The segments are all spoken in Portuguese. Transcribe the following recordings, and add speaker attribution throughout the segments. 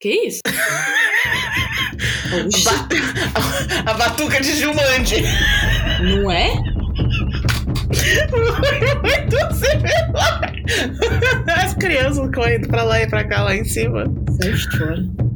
Speaker 1: Que isso?
Speaker 2: A batuca de Jumanji.
Speaker 1: não é?
Speaker 2: Muito similar. As crianças correndo pra lá e pra cá lá em cima.
Speaker 1: Sai fora.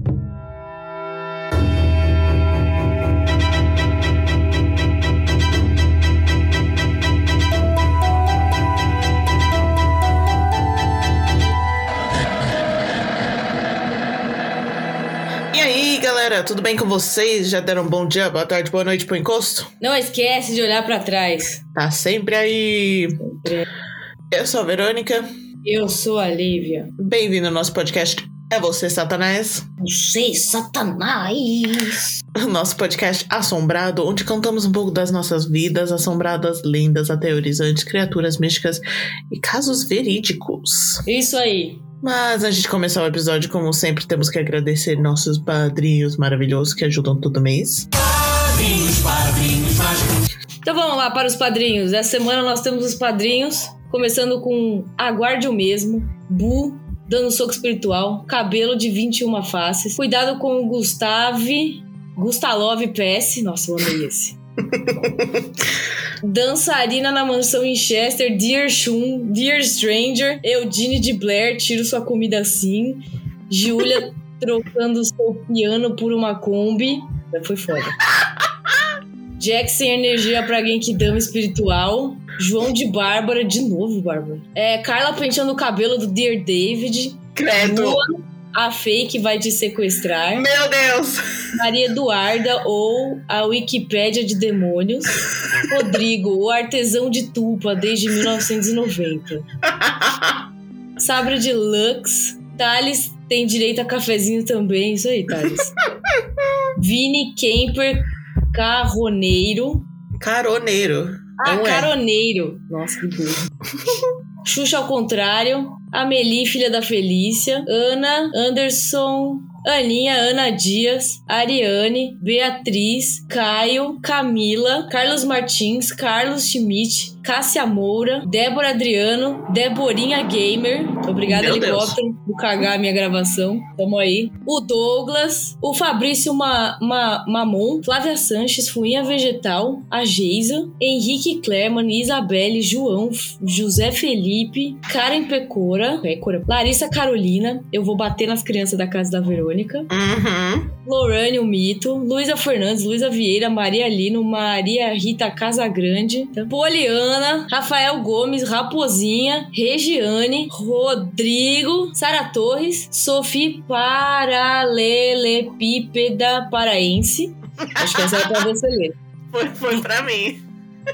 Speaker 2: Galera, tudo bem com vocês? Já deram um bom dia, boa tarde, boa noite pro encosto?
Speaker 1: Não esquece de olhar pra trás.
Speaker 2: Tá sempre aí.
Speaker 1: Sempre.
Speaker 2: Eu sou a Verônica.
Speaker 1: Eu sou a Lívia.
Speaker 2: Bem-vindo ao nosso podcast. É você, Satanás?
Speaker 1: Você, Satanás.
Speaker 2: O nosso podcast assombrado, onde contamos um pouco das nossas vidas, assombradas, lendas, aterrorizantes, criaturas místicas e casos verídicos.
Speaker 1: Isso aí.
Speaker 2: Mas antes de começar o episódio, como sempre, temos que agradecer nossos padrinhos maravilhosos que ajudam todo mês.
Speaker 1: Então vamos lá para os padrinhos. Essa semana nós temos os padrinhos, começando com Aguarde o Mesmo, Bu, dando soco espiritual, cabelo de 21 faces, cuidado com o Gustave, Gustalov PS, nossa, eu amei esse. Dançarina na mansão Winchester, Dear Shun, Dear Stranger, Eudine de Blair, tiro sua comida assim, Giulia trocando seu piano por uma Kombi, foi foda. Jack sem energia pra alguém que dama espiritual. João de Bárbara, de novo, Bárbara. É, Carla penteando o cabelo do Dear David.
Speaker 2: Credo!
Speaker 1: Lua, a fake vai te sequestrar.
Speaker 2: Meu Deus!
Speaker 1: Maria Eduarda ou a Wikipédia de Demônios. Rodrigo, o artesão de Tulpa desde 1990. Sabre de Lux. Thales tem direito a cafezinho também. Isso aí, Thales. Vini Kemper Carroneiro.
Speaker 2: Caroneiro.
Speaker 1: Ah,
Speaker 2: Não é.
Speaker 1: caroneiro. Nossa, que burro. Xuxa ao contrário. Amelie, filha da Felícia. Ana, Anderson. Aninha, Ana Dias, Ariane, Beatriz, Caio, Camila, Carlos Martins, Carlos Schmidt, Cássia Moura, Débora Adriano, Deborinha Gamer.
Speaker 2: Meu Deus.
Speaker 1: helicóptero, por cagar a minha gravação. Tamo aí. O Douglas, o Fabrício Ma, Ma- Mamon, Flávia Sanches, Fuinha Vegetal, a Geisa, Henrique Clerman, Isabelle, João, José Felipe, Karen Pecora, Pecora, Larissa Carolina, eu vou bater nas crianças da casa da Verônica,
Speaker 2: Uhum.
Speaker 1: Lorane, o Mito, Luísa Fernandes, Luísa Vieira, Maria Lino, Maria Rita Casagrande, Poliana, Rafael Gomes, Raposinha, Regiane, Rodrigo, Sara Torres, Sophie Paralelepípeda Paraense. Acho que essa é pra você ler.
Speaker 2: Foi, foi pra mim.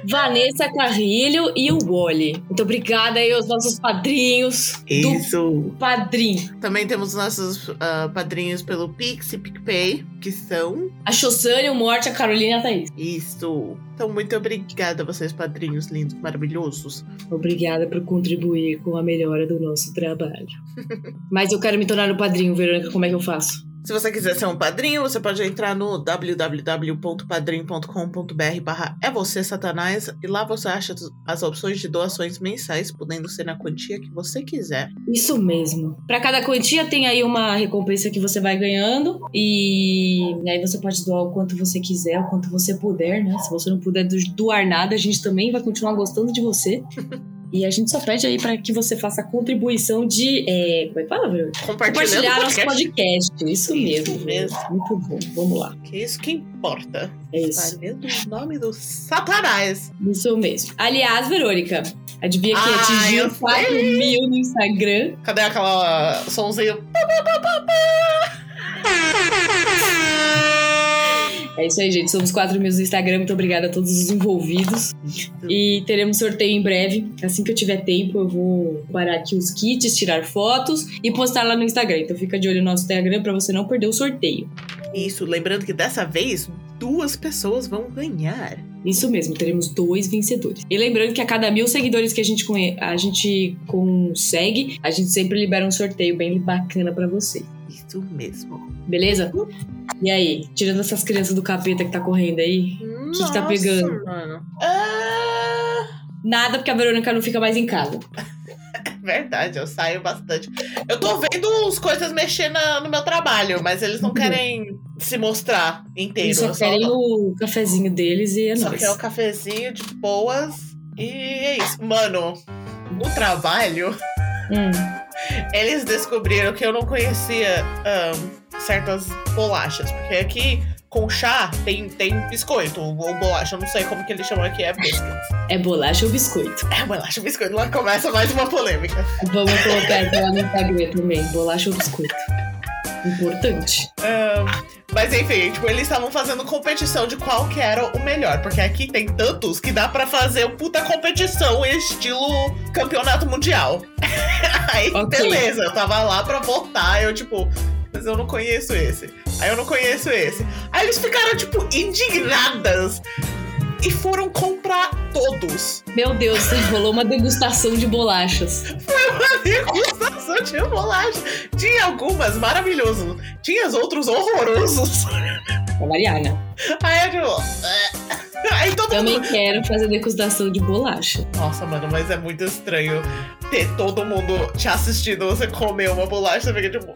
Speaker 1: Vanessa Carrilho e o Wally. Muito obrigada aí aos nossos padrinhos do
Speaker 2: Isso.
Speaker 1: padrinho.
Speaker 2: Também temos nossos ah, padrinhos pelo Pix e PicPay, que são.
Speaker 1: A Chossane, o Morte, a Carolina e a Thaís.
Speaker 2: Isso. Então, muito obrigada a vocês, padrinhos lindos, maravilhosos.
Speaker 1: Obrigada por contribuir com a melhora do nosso trabalho. Mas eu quero me tornar um padrinho, Verônica, como é que eu faço?
Speaker 2: Se você quiser ser um padrinho, você pode entrar no www.padrim.com.br barra é você satanás e lá você acha as opções de doações mensais, podendo ser na quantia que você quiser.
Speaker 1: Isso mesmo. Para cada quantia tem aí uma recompensa que você vai ganhando e aí você pode doar o quanto você quiser, o quanto você puder, né? Se você não puder do- doar nada, a gente também vai continuar gostando de você. E a gente só pede aí para que você faça a contribuição de. É, como é que fala, Verônica?
Speaker 2: Compartilhando
Speaker 1: Compartilhar
Speaker 2: o
Speaker 1: nosso
Speaker 2: podcast.
Speaker 1: podcast. Isso mesmo.
Speaker 2: Isso mesmo.
Speaker 1: Muito bom. Vamos lá.
Speaker 2: Que isso que importa.
Speaker 1: É isso.
Speaker 2: Valendo o nome do satanás.
Speaker 1: Isso mesmo. Aliás, Verônica, adivinha que
Speaker 2: Ah,
Speaker 1: atingiu
Speaker 2: eu
Speaker 1: 4
Speaker 2: sei.
Speaker 1: mil no Instagram?
Speaker 2: Cadê aquela sonzinho?
Speaker 1: É isso aí, gente. Somos 4 mil no Instagram. Muito obrigada a todos os envolvidos. E teremos sorteio em breve. Assim que eu tiver tempo, eu vou parar aqui os kits, tirar fotos e postar lá no Instagram. Então fica de olho no nosso Instagram pra você não perder o sorteio.
Speaker 2: Isso, lembrando que dessa vez duas pessoas vão ganhar.
Speaker 1: Isso mesmo, teremos dois vencedores. E lembrando que a cada mil seguidores que a gente, a gente consegue, a gente sempre libera um sorteio bem bacana pra você.
Speaker 2: Isso mesmo.
Speaker 1: Beleza? E aí, tirando essas crianças do capeta que tá correndo aí,
Speaker 2: O
Speaker 1: que tá pegando?
Speaker 2: Mano. Ah,
Speaker 1: nada porque a Verônica não fica mais em casa.
Speaker 2: Verdade, eu saio bastante. Eu tô vendo as coisas mexendo no meu trabalho, mas eles não
Speaker 1: Uhum.
Speaker 2: querem se mostrar inteiro.
Speaker 1: Eles só
Speaker 2: eu só-
Speaker 1: querem o cafezinho deles e é
Speaker 2: Só
Speaker 1: nóis.
Speaker 2: quer o cafezinho de boas. E é isso. Mano, no trabalho,
Speaker 1: Hum.
Speaker 2: eles descobriram que eu não conhecia ahn, certas bolachas. Porque aqui, com chá, tem, tem biscoito. Ou bolacha, eu não sei como que eles chamam aqui, é biscuit.
Speaker 1: É bolacha ou biscoito?
Speaker 2: É bolacha, biscoito. Lá começa mais uma polêmica.
Speaker 1: Vamos colocar aqui lá no Instagram também. Bolacha ou biscoito. Importante.
Speaker 2: Ahn, mas enfim, tipo, eles estavam fazendo competição de qual que era o melhor. Porque aqui tem tantos que dá pra fazer puta competição estilo campeonato mundial. Aí,
Speaker 1: Ok.
Speaker 2: beleza, eu tava lá pra votar, eu tipo, mas eu não conheço esse. Aí eu não conheço esse. Aí eles ficaram, tipo, indignadas e foram comprar todos.
Speaker 1: Meu Deus, rolou uma degustação de bolachas.
Speaker 2: Uma degustação de bolacha. Tinha algumas maravilhosas, tinha os outros horrorosos.
Speaker 1: Pra variar, né?
Speaker 2: Aí eu tipo. Aí todo
Speaker 1: Também
Speaker 2: mundo.
Speaker 1: quero fazer degustação de bolacha.
Speaker 2: Nossa, mano, mas é muito estranho ter todo mundo te assistindo você comer uma bolacha, você fica tipo.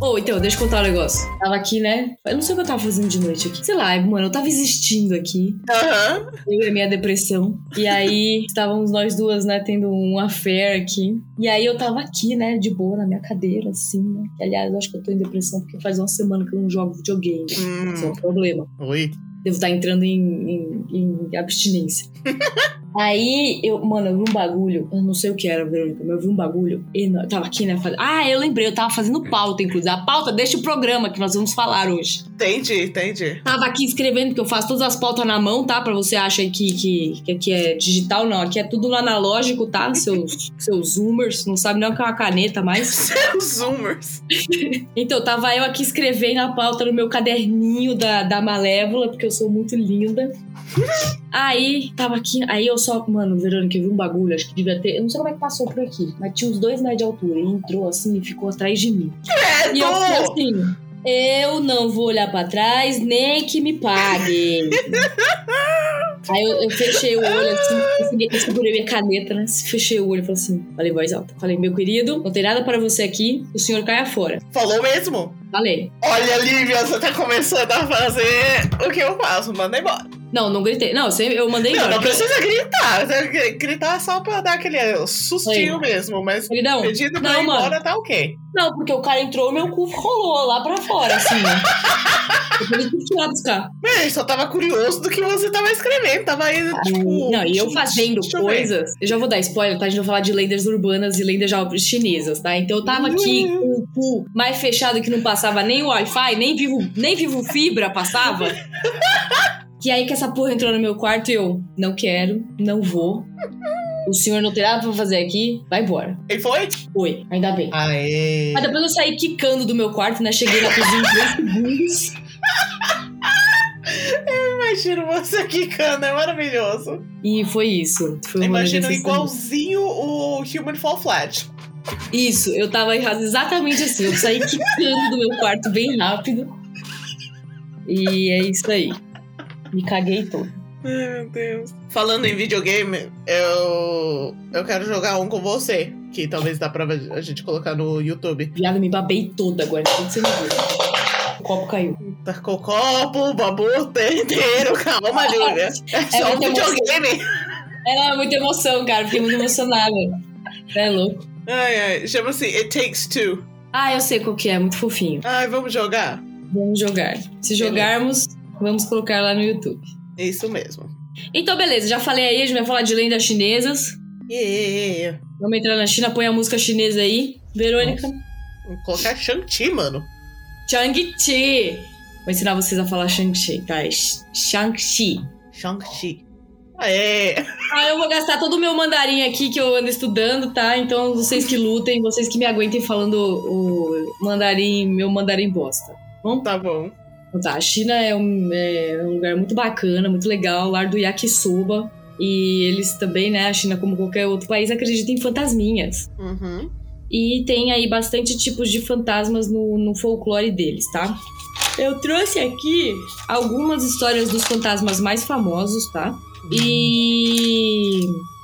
Speaker 1: Ou então, deixa eu contar um negócio. Tava aqui, né? Eu não sei o que eu tava fazendo de noite aqui. Sei lá, mano, eu tava existindo aqui.
Speaker 2: Aham.
Speaker 1: Eu e a minha depressão. E aí, estávamos nós duas, né, tendo um affair aqui. E aí eu tava aqui, né, de boa, na minha cadeira, assim, né? Que, aliás, eu acho que eu tô em depressão porque faz uma semana que eu não jogo videogame. Isso é um
Speaker 2: Hum.
Speaker 1: problema.
Speaker 2: Oi.
Speaker 1: Devo estar entrando em, em- em abstinência. Aí, eu, mano, eu vi um bagulho. Eu não sei o que era, Verônica, mas eu vi um bagulho. enorme. Eu tava aqui, né? faz- Ah, eu lembrei, eu tava fazendo pauta, inclusive. A pauta deste programa que nós vamos falar hoje.
Speaker 2: Entendi, entendi.
Speaker 1: Tava aqui escrevendo, que eu faço todas as pautas na mão, tá? Pra você achar que, que, que aqui é digital, não. Aqui é tudo no analógico, tá? Seus, seus zoomers. Não sabe nem o que é uma caneta mais.
Speaker 2: Seus zoomers.
Speaker 1: Então, tava eu aqui escrevendo a pauta no meu caderninho da, da Malévola, porque eu sou muito linda. Aí, tava aqui, aí eu só, mano, Verônica, eu vi um bagulho, acho que devia ter, eu não sei como é que passou por aqui, mas tinha uns dois metros de altura, e entrou assim e ficou atrás de mim. E eu falei
Speaker 2: Credo!
Speaker 1: assim, eu não vou olhar pra trás, nem que me pague. Aí eu, eu fechei o olho assim, eu segurei minha caneta, né? Fechei o olho e falei assim, falei voz alta. Falei, meu querido, não tem nada para você aqui, o senhor caia fora.
Speaker 2: Falou mesmo?
Speaker 1: Falei.
Speaker 2: Olha, Lívia, você tá começando a fazer o que eu faço. Manda embora.
Speaker 1: Não, não gritei. Não, eu mandei
Speaker 2: Não, não precisa gritar. Gritar só pra dar aquele sustinho mesmo. Mas
Speaker 1: não,
Speaker 2: pedido pra
Speaker 1: não,
Speaker 2: ir
Speaker 1: mano.
Speaker 2: embora tá ok.
Speaker 1: Não, porque o cara entrou, meu cu rolou lá pra fora, assim, eu tive que lá buscar.
Speaker 2: Mas só tava curioso do que você tava escrevendo. Tava aí, tipo.
Speaker 1: Não, e eu fazendo
Speaker 2: deixa
Speaker 1: coisas. Eu já vou dar spoiler, tá? A gente vai falar de lendas urbanas e lendas chinesas, tá? Então eu tava aqui
Speaker 2: Uhum.
Speaker 1: com o cu mais fechado que não passava nem o Wi-Fi, nem vivo, nem vivo fibra passava. Que aí que essa porra entrou no meu quarto e eu não quero, não vou. O senhor não tem nada pra fazer aqui, vai embora.
Speaker 2: E foi?
Speaker 1: Oi, ainda bem.
Speaker 2: Aê.
Speaker 1: Mas depois eu saí quicando do meu quarto, né? Cheguei na cozinha em dois segundos.
Speaker 2: Imagino você quicando, é maravilhoso.
Speaker 1: E foi isso. Foi
Speaker 2: Imagino igualzinho o Human Fall Flat.
Speaker 1: Isso, eu tava exatamente assim. Eu saí quicando do meu quarto bem rápido. E é isso aí. Me caguei todo.
Speaker 2: Ai, meu Deus. Falando em videogame, eu. Eu quero jogar um com você. Que talvez dá pra a gente colocar no YouTube.
Speaker 1: Viado, me babei toda agora. Tudo você não viu. O copo caiu.
Speaker 2: Tá com o copo, o babu inteiro. Calma, Júlia. É só um
Speaker 1: muita emoção.
Speaker 2: videogame.
Speaker 1: Era muita emoção, cara. Fiquei muito emocionada. É louco.
Speaker 2: Ai, ai. Chama-se It Takes Two.
Speaker 1: Ah, eu sei qual que é. Muito fofinho.
Speaker 2: Ai, vamos jogar?
Speaker 1: Vamos jogar. Se jogarmos, vamos colocar lá no YouTube.
Speaker 2: Isso mesmo.
Speaker 1: Então, beleza. Já falei aí. A gente vai falar de lendas chinesas.
Speaker 2: Yeah.
Speaker 1: Vamos entrar na China. Põe a música chinesa aí. Verônica.
Speaker 2: Vou colocar Shang-Chi, mano.
Speaker 1: Shang-Chi. Vou ensinar vocês a falar Shang-Chi, tá? Shang-Chi.
Speaker 2: Shang-Chi. Aê.
Speaker 1: Ah, eu vou gastar todo o meu mandarim aqui que eu ando estudando, tá? Então vocês que lutem, vocês que me aguentem falando o mandarim, meu mandarim bosta.
Speaker 2: Tá bom.
Speaker 1: Então tá, a China é um, é um lugar muito bacana, muito legal, lar do yakisoba. E eles também, né, a China, como qualquer outro país, acreditam em fantasminhas.
Speaker 2: Uhum.
Speaker 1: E tem aí bastante tipos de fantasmas no, no folclore deles, tá? Eu trouxe aqui algumas histórias dos fantasmas mais famosos, tá? E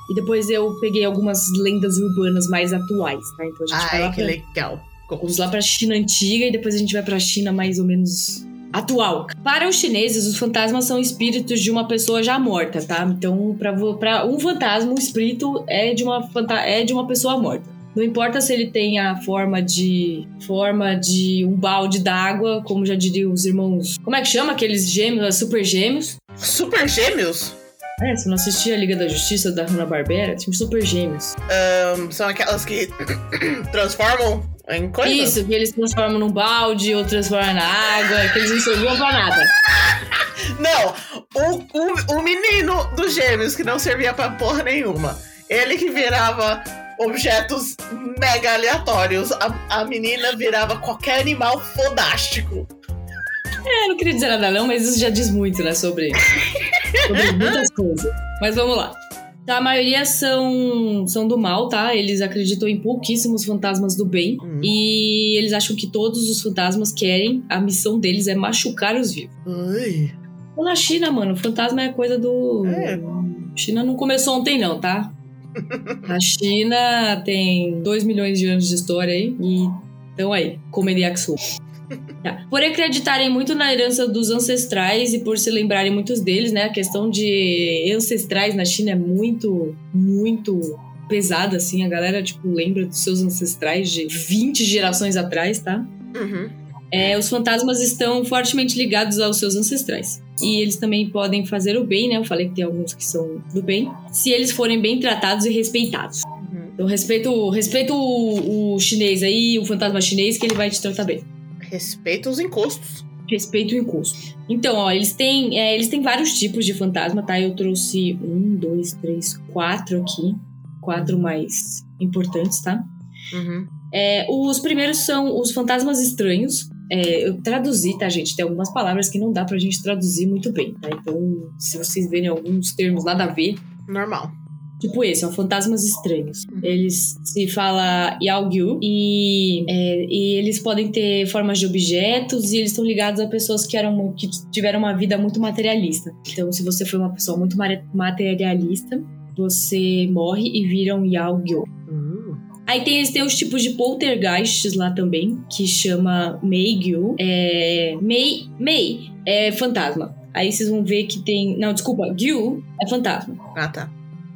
Speaker 1: E depois eu peguei algumas lendas urbanas mais atuais, tá? Então a gente vai lá
Speaker 2: Ai, que
Speaker 1: pra,
Speaker 2: legal.
Speaker 1: vamos lá pra China antiga e depois a gente vai pra China mais ou menos atual. Para os chineses, os fantasmas são espíritos de uma pessoa já morta, tá? Então, pra um fantasma, um espírito é de uma é de uma pessoa morta. Não importa se ele tem a forma de forma de um balde d'água, como já diriam os irmãos. Como é que chama aqueles gêmeos, os super gêmeos?
Speaker 2: Super gêmeos?
Speaker 1: É, você não assistia a Liga da Justiça da Hanna-Barbera? Tinha os super gêmeos.
Speaker 2: Ahn, são aquelas que transformam em?
Speaker 1: Isso, que eles transformam num balde, ou transformam na água, que eles não serviam pra nada.
Speaker 2: Não, o, o, o menino dos gêmeos que não servia pra porra nenhuma. Ele que virava objetos mega aleatórios. A, a menina virava qualquer animal fodástico.
Speaker 1: É, não queria dizer nada não, mas isso já diz muito, né, sobre, sobre muitas coisas. Mas vamos lá. Tá, a maioria são, são do mal, tá? Eles acreditam em pouquíssimos fantasmas do bem.
Speaker 2: Hum.
Speaker 1: E eles acham que todos os fantasmas querem, a missão deles é machucar os vivos.
Speaker 2: Ui.
Speaker 1: Na China, mano, fantasma é coisa do.
Speaker 2: É.
Speaker 1: China não começou ontem, não, tá? A China tem 2 milhões de anos de história aí. E então aí. Tá. Por acreditarem muito na herança dos ancestrais e por se lembrarem muitos deles, né? A questão de ancestrais na China é muito, muito pesada, assim. A galera, tipo, lembra dos seus ancestrais de 20 gerações atrás, tá?
Speaker 2: Uhum.
Speaker 1: É, os fantasmas estão fortemente ligados aos seus ancestrais. E eles também podem fazer o bem, né? Eu falei que tem alguns que são do bem. Se eles forem bem tratados e respeitados.
Speaker 2: Uhum.
Speaker 1: Então, respeito, respeito o, o chinês aí, o fantasma chinês, que ele vai te tratar bem.
Speaker 2: Respeita os encostos.
Speaker 1: Respeito o encosto. Então, ó, eles têm, é, eles têm vários tipos de fantasma, tá? Eu trouxe um, dois, três, quatro aqui. Quatro mais importantes, tá?
Speaker 2: Uhum.
Speaker 1: É, os primeiros são os fantasmas estranhos. É, eu traduzi, tá, gente? Tem algumas palavras que não dá pra gente traduzir muito bem, tá? Então, se vocês verem alguns termos nada a ver,
Speaker 2: Normal.
Speaker 1: Tipo esse, ó, fantasmas estranhos.
Speaker 2: Uhum.
Speaker 1: Eles se fala Yaogyu e, é, e eles podem ter formas de objetos e eles estão ligados a pessoas que, eram, que tiveram uma vida muito materialista. Então, se você foi uma pessoa muito materialista, você morre e vira um Yaogyu.
Speaker 2: Uh.
Speaker 1: Aí tem, eles têm os tipos de poltergeists lá também, que chama Meigyu. É, Mei, Mei é fantasma. Aí vocês vão ver que tem. Não, desculpa, Gyu é fantasma.
Speaker 2: Ah, tá.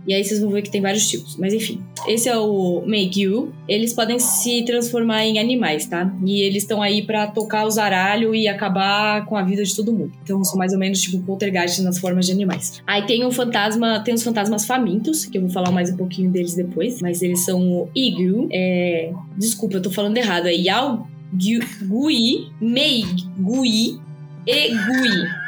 Speaker 1: E aí vocês vão ver que tem vários tipos. Mas enfim, esse é o Meigyu. Eles podem se transformar em animais, tá? E eles estão aí pra tocar o zaralho e acabar com a vida de todo mundo. Então são mais ou menos tipo poltergeist nas formas de animais. Aí tem o fantasma, tem os fantasmas famintos, que eu vou falar mais um pouquinho deles depois. Mas eles são o Igyu. É... Desculpa, eu tô falando errado. É Yao Gui Mei Gui e Gui.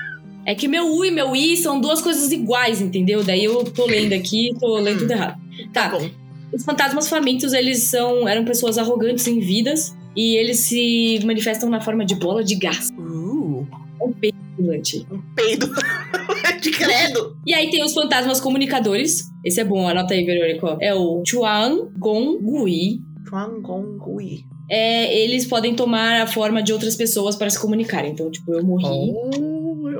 Speaker 1: É que meu U e meu I são duas coisas iguais, entendeu? Daí eu tô lendo aqui, tô lendo tudo errado. Tá,
Speaker 2: Bom.
Speaker 1: os fantasmas famintos, eles são eram pessoas arrogantes em vidas e eles se manifestam na forma de bola de gás.
Speaker 2: Uh.
Speaker 1: Um peido ambulante.
Speaker 2: Um peido. de credo.
Speaker 1: E aí tem os fantasmas comunicadores. Esse é bom, anota aí, Verônica. É o Chuan Gong Gui.
Speaker 2: Chuangongui.
Speaker 1: É, eles podem tomar a forma de outras pessoas para se comunicarem. Então, tipo, eu morri
Speaker 2: Oh,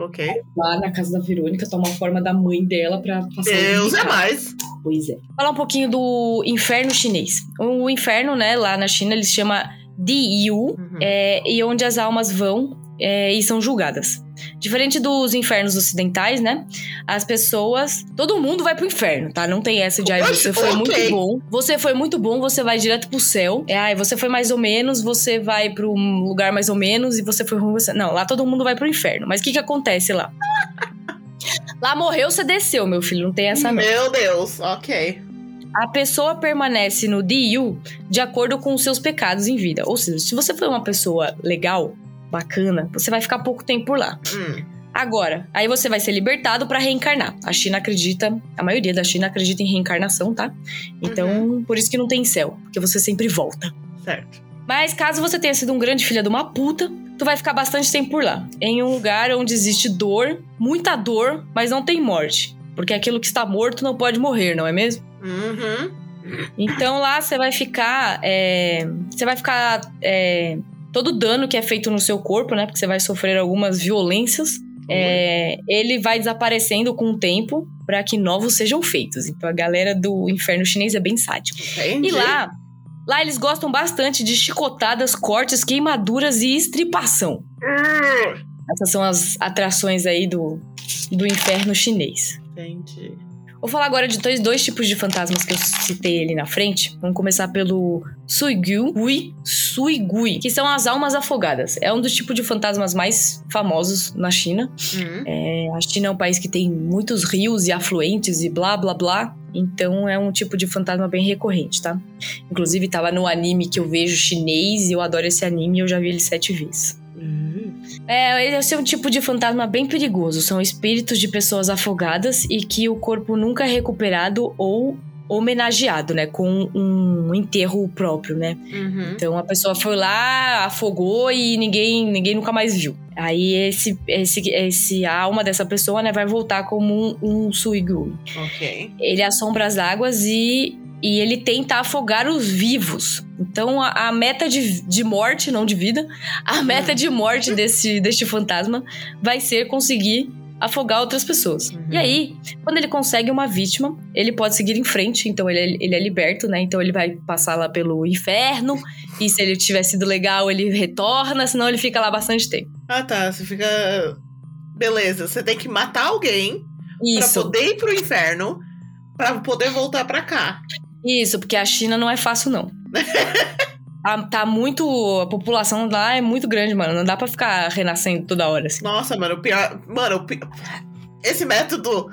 Speaker 2: ok.
Speaker 1: lá na casa da Verônica, toma a forma da mãe dela pra passar
Speaker 2: Deus é mais.
Speaker 1: Pois é. Falar um pouquinho do inferno chinês. O inferno, né, lá na China, eles chama Diyu,
Speaker 2: Uhum.
Speaker 1: é, e onde as almas vão é, e são julgadas. Diferente dos infernos ocidentais, né? As pessoas. Todo mundo vai pro inferno, tá? Não tem essa de ai, você foi
Speaker 2: ok.
Speaker 1: muito bom. Você foi muito bom, você vai direto pro céu. É, ai, você foi mais ou menos, você vai pro um lugar mais ou menos, e você foi ruim, você. Não, lá todo mundo vai pro inferno. Mas o que que acontece lá? lá morreu, você desceu, meu filho. Não tem essa não.
Speaker 2: Meu Deus, ok.
Speaker 1: A pessoa permanece no DIU de acordo com os seus pecados em vida. Ou seja, se você for uma pessoa legal, bacana, você vai ficar pouco tempo por lá.
Speaker 2: Hum.
Speaker 1: Agora, aí você vai ser libertado pra reencarnar. A China acredita, a maioria da China acredita em reencarnação, tá? Então, por isso que não tem céu, porque você sempre volta.
Speaker 2: Certo.
Speaker 1: Mas caso você tenha sido um grande filho de uma puta, tu vai ficar bastante tempo por lá. Em um lugar onde existe dor, muita dor, mas não tem morte. Porque aquilo que está morto não pode morrer, não é mesmo?
Speaker 2: Uhum.
Speaker 1: Então lá você vai ficar. é, você vai ficar. é, todo o dano que é feito no seu corpo, né? Porque você vai sofrer algumas violências. é, ele vai desaparecendo com o tempo para que novos sejam feitos. Então a galera do inferno chinês é bem sádico.
Speaker 2: Entendi.
Speaker 1: E lá, lá eles gostam bastante de chicotadas, cortes, queimaduras e estripação.
Speaker 2: Hum,
Speaker 1: Essas são as atrações aí do, do inferno chinês.
Speaker 2: Entendi.
Speaker 1: Vou falar agora de dois, dois tipos de fantasmas que eu citei ali na frente. Vamos começar pelo Suigui, Suigui, que são as almas afogadas. É um dos tipos de fantasmas mais famosos na China.
Speaker 2: Hum,
Speaker 1: É, a China é um país que tem muitos rios e afluentes e blá blá blá. Então é um tipo de fantasma bem recorrente, tá? Inclusive tava no anime que eu vejo chinês e eu adoro esse anime e eu já vi ele sete vezes. É, esse é um tipo de fantasma bem perigoso. São espíritos de pessoas afogadas e que o corpo nunca é recuperado ou homenageado, né? Com um enterro próprio, né?
Speaker 2: Uhum.
Speaker 1: Então a pessoa foi lá, afogou e ninguém, ninguém nunca mais viu. Aí esse, esse, esse a alma dessa pessoa, né, vai voltar como um, um suigui.
Speaker 2: Ok.
Speaker 1: Ele assombra as águas e, e ele tenta afogar os vivos. Então a, a meta de, de morte, não de vida, a meta de morte desse, deste fantasma vai ser conseguir afogar outras pessoas.
Speaker 2: Uhum.
Speaker 1: E aí, quando ele consegue uma vítima, ele pode seguir em frente, então ele é, ele é liberto, né? Então ele vai passar lá pelo inferno, e se ele tiver sido legal, ele retorna, senão ele fica lá bastante tempo.
Speaker 2: Ah, tá. Você fica. Beleza, você tem que matar alguém pra
Speaker 1: Isso,
Speaker 2: poder ir pro inferno pra poder voltar pra cá.
Speaker 1: Isso, porque a China não é fácil, não. tá, tá muito. A população lá é muito grande, mano. Não dá pra ficar renascendo toda hora, assim.
Speaker 2: Nossa, mano, o pior. Mano, o pi- esse método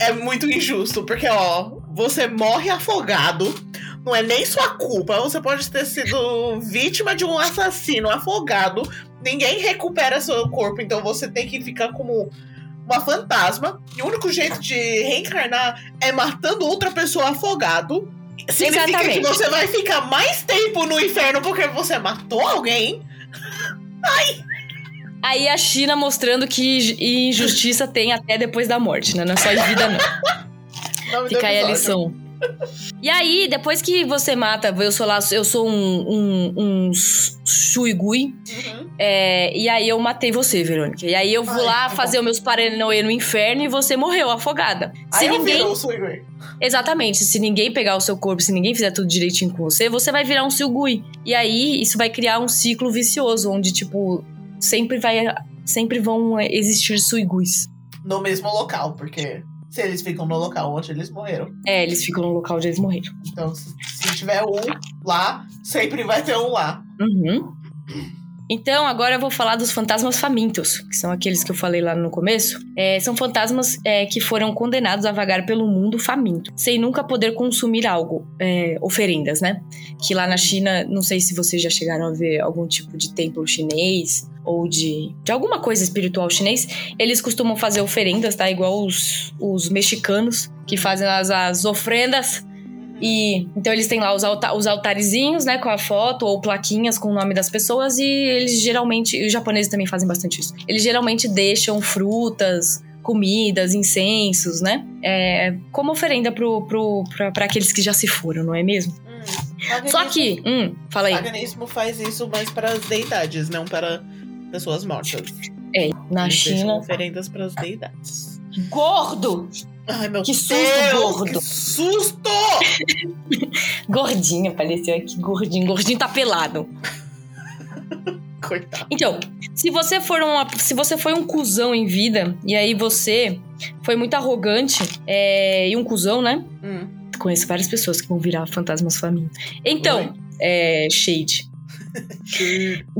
Speaker 2: é muito injusto, porque, ó, você morre afogado. Não é nem sua culpa. Você pode ter sido vítima de um assassino afogado. Ninguém recupera seu corpo, então você tem que ficar como uma fantasma. E o único jeito de reencarnar é matando outra pessoa afogado. Significa
Speaker 1: Exatamente.
Speaker 2: que você vai ficar mais tempo no inferno porque você matou alguém.
Speaker 1: Aí a China mostrando que injustiça tem até depois da morte, né? Não é só em vida, não. Fica aí a lição. E aí, depois que você mata, eu sou lá, eu sou um, um, um Shuigui,
Speaker 2: Uhum.
Speaker 1: é, e aí eu matei você, Verônica. E aí eu vou
Speaker 2: Ai,
Speaker 1: lá
Speaker 2: tá
Speaker 1: fazer os meus paranoia no inferno e você morreu afogada. Se
Speaker 2: Aí eu
Speaker 1: ninguém.
Speaker 2: o Suigui.
Speaker 1: Exatamente, se ninguém pegar o seu corpo, se ninguém fizer tudo direitinho com você, você vai virar um Sugui. E aí isso vai criar um ciclo vicioso, onde, tipo, sempre vai. Sempre vão existir Suiguis.
Speaker 2: no mesmo local, porque se eles ficam no local onde eles morreram.
Speaker 1: É, eles ficam no local onde eles morreram.
Speaker 2: Então, se, se tiver um lá, sempre vai ter um lá.
Speaker 1: Uhum. Então, agora eu vou falar dos fantasmas famintos, que são aqueles que eu falei lá no começo. É, são fantasmas é, que foram condenados a vagar pelo mundo faminto, sem nunca poder consumir algo, é, oferendas, né? Que lá na China, não sei se vocês já chegaram a ver algum tipo de templo chinês ou de, de alguma coisa espiritual chinês, eles costumam fazer oferendas, tá? Igual os, os mexicanos, que fazem as, as ofrendas e então eles têm lá os, alta os altarezinhos, né, com a foto ou plaquinhas com o nome das pessoas e eles geralmente, e os japoneses também fazem bastante isso. Eles geralmente deixam frutas, comidas, incensos, né, é, como oferenda pra aqueles que já se foram, não é mesmo?
Speaker 2: Hum.
Speaker 1: Só que, hum, fala
Speaker 2: O
Speaker 1: aí.
Speaker 2: paganismo faz isso mais para as deidades, não para pessoas mortas.
Speaker 1: É, na
Speaker 2: Eles
Speaker 1: China.
Speaker 2: oferendas para as deidades.
Speaker 1: Gordo!
Speaker 2: Ai, meu
Speaker 1: Que susto,
Speaker 2: Deus,
Speaker 1: gordo.
Speaker 2: que susto!
Speaker 1: Gordinho, apareceu aqui, gordinho. Gordinho tá pelado.
Speaker 2: Coitado.
Speaker 1: Então, se você for uma, se você foi um cuzão em vida e aí você foi muito arrogante é, e um cuzão, né?
Speaker 2: Hum.
Speaker 1: Conheço várias pessoas que vão virar fantasmas famintos. Então, é shade.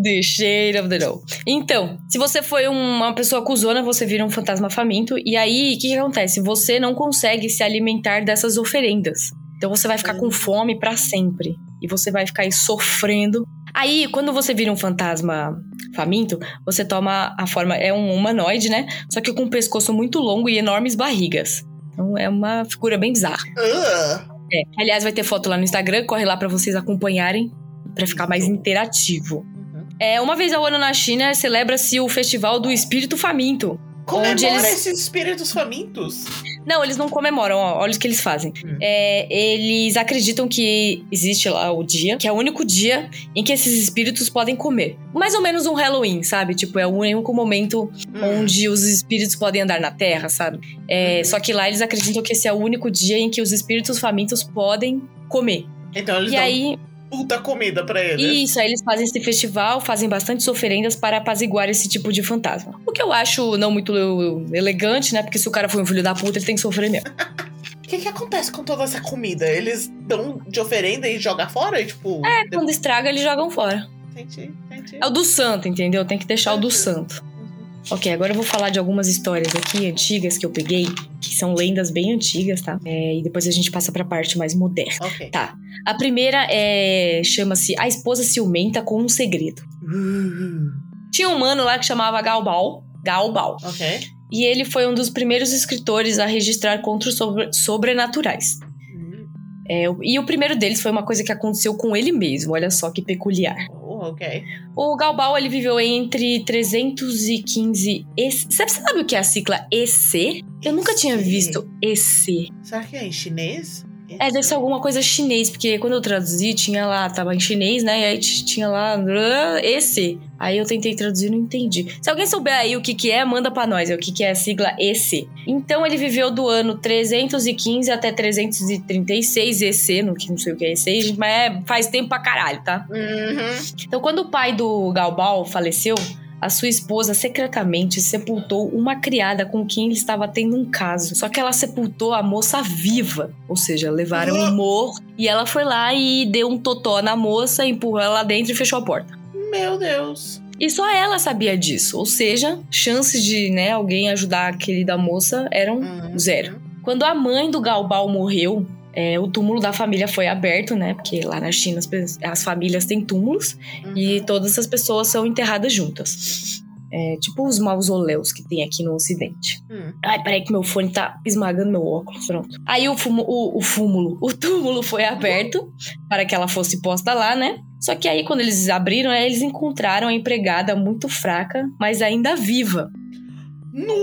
Speaker 1: The shade of the. Então, se você foi uma pessoa cuzona, você vira um fantasma faminto. E aí, o que, que acontece? Você não consegue se alimentar dessas oferendas. Então você vai ficar com fome pra sempre. E você vai ficar aí sofrendo. Aí, quando você vira um fantasma faminto, você toma a forma. É um humanoide, né? Só que com um pescoço muito longo e enormes barrigas. Então é uma figura bem bizarra.
Speaker 2: Ah,
Speaker 1: É. Aliás, vai ter foto lá no Instagram, corre lá pra vocês acompanharem, pra ficar mais interativo.
Speaker 2: uhum.
Speaker 1: É, uma vez ao ano na China celebra-se o Festival do Espírito Faminto.
Speaker 2: Comemora
Speaker 1: eles-
Speaker 2: esses espíritos famintos?
Speaker 1: Não, eles não comemoram, ó, olha o que eles fazem.
Speaker 2: Hum.
Speaker 1: É, eles acreditam que existe lá o dia, que é o único dia em que esses espíritos podem comer. Mais ou menos um Halloween, sabe? Tipo, é o único momento
Speaker 2: Hum.
Speaker 1: onde os espíritos podem andar na Terra, sabe? É,
Speaker 2: Uhum.
Speaker 1: Só que lá eles acreditam que esse é o único dia em que os espíritos famintos podem comer.
Speaker 2: Então eles
Speaker 1: e
Speaker 2: dão
Speaker 1: aí,
Speaker 2: puta comida pra eles.
Speaker 1: isso, aí eles fazem esse festival, fazem bastantes oferendas para apaziguar esse tipo de fantasma. O que eu acho não muito elegante, né? Porque se o cara for um filho da puta, ele tem que sofrer mesmo.
Speaker 2: O que, que acontece com toda essa comida? Eles dão de oferenda e jogam fora? E, tipo. É,
Speaker 1: Quando estraga, eles jogam fora.
Speaker 2: Entendi, entendi.
Speaker 1: É o do santo, entendeu? Tem que deixar o do santo. Ok, agora eu vou falar de algumas histórias aqui antigas que eu peguei, que são lendas bem antigas, tá? É, e depois a gente passa pra parte mais moderna.
Speaker 2: Ok.
Speaker 1: Tá. A primeira é chama-se A Esposa Ciumenta com um Segredo.
Speaker 2: Uh,
Speaker 1: Tinha um mano lá que chamava Galbal. Galbal.
Speaker 2: ok.
Speaker 1: E ele foi um dos primeiros escritores a registrar contos sobre- sobrenaturais.
Speaker 2: Hum,
Speaker 1: É, e o primeiro deles foi uma coisa que aconteceu com ele mesmo. Olha só que peculiar.
Speaker 2: Ok.
Speaker 1: O Galbal, ele viveu entre 315 EC. Você sabe o que é a sigla EC? Eu nunca tinha visto EC.
Speaker 2: Será que é em chinês?
Speaker 1: É, deve ser alguma coisa chinês, porque quando eu traduzi, tinha lá, tava em chinês, né? E aí tinha lá "Ah, EC. Aí eu tentei traduzir e não entendi. Se alguém souber aí o que que é, manda pra nós, é o que que é a sigla EC. Então ele viveu do ano 315 até 336 EC, no que não sei o que é EC, mas é- faz tempo pra caralho, tá?
Speaker 2: Uhum.
Speaker 1: Então, quando o pai do Galbal faleceu, a sua esposa secretamente sepultou uma criada com quem ele estava tendo um caso. Só que ela sepultou a moça viva. Ou seja, levaram um morto e ela foi lá e deu um totó na moça, empurrou ela lá dentro e fechou a porta.
Speaker 2: Meu Deus.
Speaker 1: E só ela sabia disso. Ou seja, chances de né, alguém ajudar a querida moça eram
Speaker 2: Uhum.
Speaker 1: Zero. Quando a mãe do Galbal morreu, é, o túmulo da família foi aberto, né? Porque lá na China as, as famílias têm túmulos
Speaker 2: Uhum.
Speaker 1: e todas as pessoas são enterradas juntas. É, tipo os mausoléus que tem aqui no ocidente.
Speaker 2: Hum.
Speaker 1: Ai, peraí que meu fone tá esmagando meu óculos, pronto. Aí o, fumo, o, o fúmulo, o túmulo foi aberto para que ela fosse posta lá, né? Só que aí quando eles abriram, eles encontraram a empregada muito fraca, mas ainda viva.
Speaker 2: No...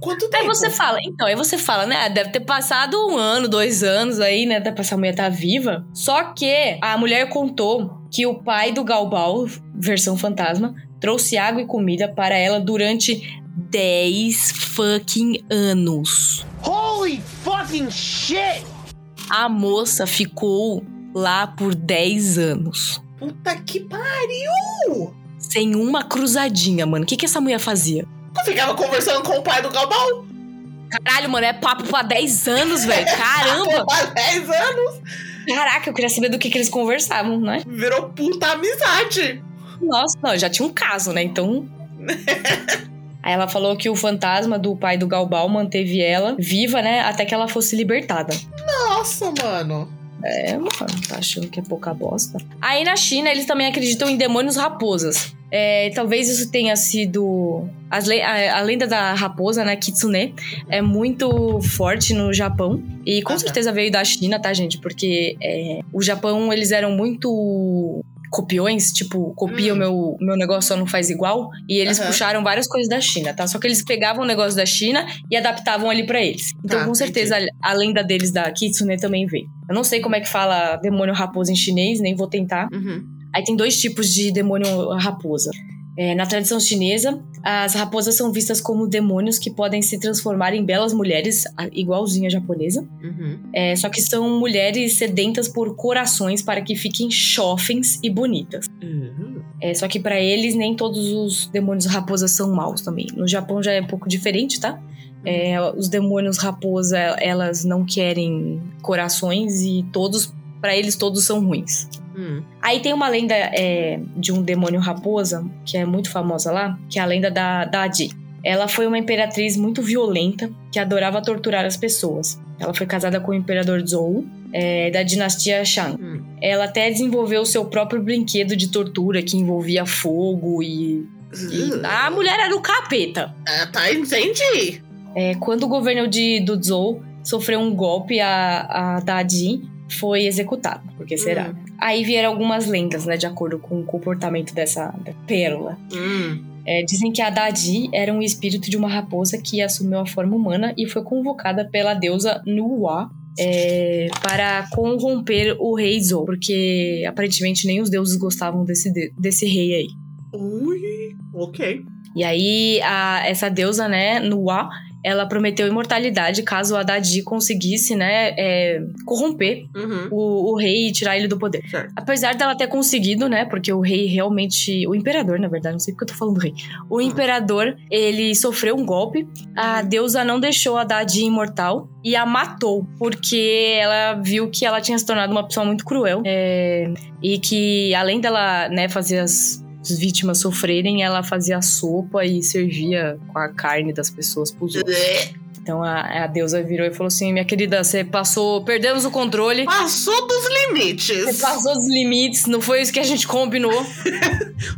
Speaker 2: Quanto tempo?
Speaker 1: Aí você fala, então, aí você fala, né? Deve ter passado um ano, dois anos aí, né? Pra essa mulher tá viva. Só que a mulher contou que o pai do Galbal, versão fantasma, trouxe água e comida para ela durante 10 fucking anos.
Speaker 3: Holy fucking shit!
Speaker 1: A moça ficou lá por 10 anos.
Speaker 2: Puta que pariu!
Speaker 1: Sem uma cruzadinha, mano. O que, que essa mulher fazia?
Speaker 2: Eu ficava conversando com o pai do Galbal
Speaker 1: Caralho, mano, é papo pra 10 anos, velho. Caramba!
Speaker 2: há 10 anos.
Speaker 1: Caraca, eu queria saber do que, que eles conversavam, né?
Speaker 2: Virou puta amizade.
Speaker 1: Nossa, não, já tinha um caso, né? Então. Aí ela falou que o fantasma do pai do Galbal manteve ela viva, né? Até que ela fosse libertada.
Speaker 2: Nossa, mano.
Speaker 1: É, mano, tá achando que é pouca bosta. Aí na China, eles também acreditam em demônios raposas. É, talvez isso tenha sido. as le- a, a lenda da raposa, né? Kitsune, é muito forte no Japão. E com certeza veio da China, tá, gente? Porque é, o Japão, eles eram muito copiões, tipo, copia
Speaker 2: Hum.
Speaker 1: o meu, meu negócio, só não faz igual. E eles
Speaker 2: Aham.
Speaker 1: puxaram várias coisas da China, tá? Só que eles pegavam o negócio da China e adaptavam ali pra eles. Então,
Speaker 2: Tá,
Speaker 1: com certeza, a, a lenda deles da Kitsune também veio. Eu não sei como é que fala demônio raposa em chinês, nem vou tentar.
Speaker 2: Uhum.
Speaker 1: Aí tem dois tipos de demônio raposa. É, na tradição chinesa, as raposas são vistas como demônios que podem se transformar em belas mulheres, igualzinha japonesa.
Speaker 2: Uhum.
Speaker 1: É, só que são mulheres sedentas por corações para que fiquem chofens e bonitas.
Speaker 2: Uhum.
Speaker 1: É, só que pra eles, nem todos os demônios raposas são maus também. No Japão já é um pouco diferente, tá? É, os demônios raposa, elas não querem corações e todos, pra eles, todos são ruins.
Speaker 2: Hum.
Speaker 1: Aí tem uma lenda é, de um demônio raposa, que é muito famosa lá, que é a lenda da, da Adi. Ela foi uma imperatriz muito violenta que adorava torturar as pessoas. Ela foi casada com o imperador Zhou, é, da dinastia Shang.
Speaker 2: Hum.
Speaker 1: Ela até desenvolveu o seu próprio brinquedo de tortura que envolvia fogo e. e- A mulher era o capeta.
Speaker 2: Ah, tá, entendi.
Speaker 1: É, quando o governo de, do Zhou sofreu um golpe, a, a Dadi foi executada. Por que será?
Speaker 2: Hum.
Speaker 1: Aí vieram algumas lendas, né, de acordo com o comportamento dessa pérola.
Speaker 2: Hum.
Speaker 1: É, dizem que a Dadi era um espírito de uma raposa que assumiu a forma humana e foi convocada pela deusa Nuwa é, para corromper o rei Zou, porque aparentemente nem os deuses gostavam desse, de- desse rei aí.
Speaker 2: Ui, ok.
Speaker 1: E aí, a- essa deusa, né, Nuwa, ela prometeu imortalidade caso a Dadi conseguisse, né, é, corromper
Speaker 2: Uhum.
Speaker 1: o, o rei e tirar ele do poder.
Speaker 2: Certo.
Speaker 1: Apesar dela ter conseguido, né? Porque o rei realmente. O imperador, na verdade, não sei porque eu tô falando rei. O imperador, ele sofreu um golpe. A deusa não deixou a Dadi imortal e a matou. Porque ela viu que ela tinha se tornado uma pessoa muito cruel. é, e que, além dela, né, fazer as. As vítimas sofrerem, ela fazia sopa e servia com a carne das pessoas pros outros. Então a, a deusa virou e falou assim: Minha querida, você passou, perdemos o controle.
Speaker 2: Passou dos
Speaker 1: Você
Speaker 2: limites.
Speaker 1: passou dos limites, não foi isso que a gente combinou.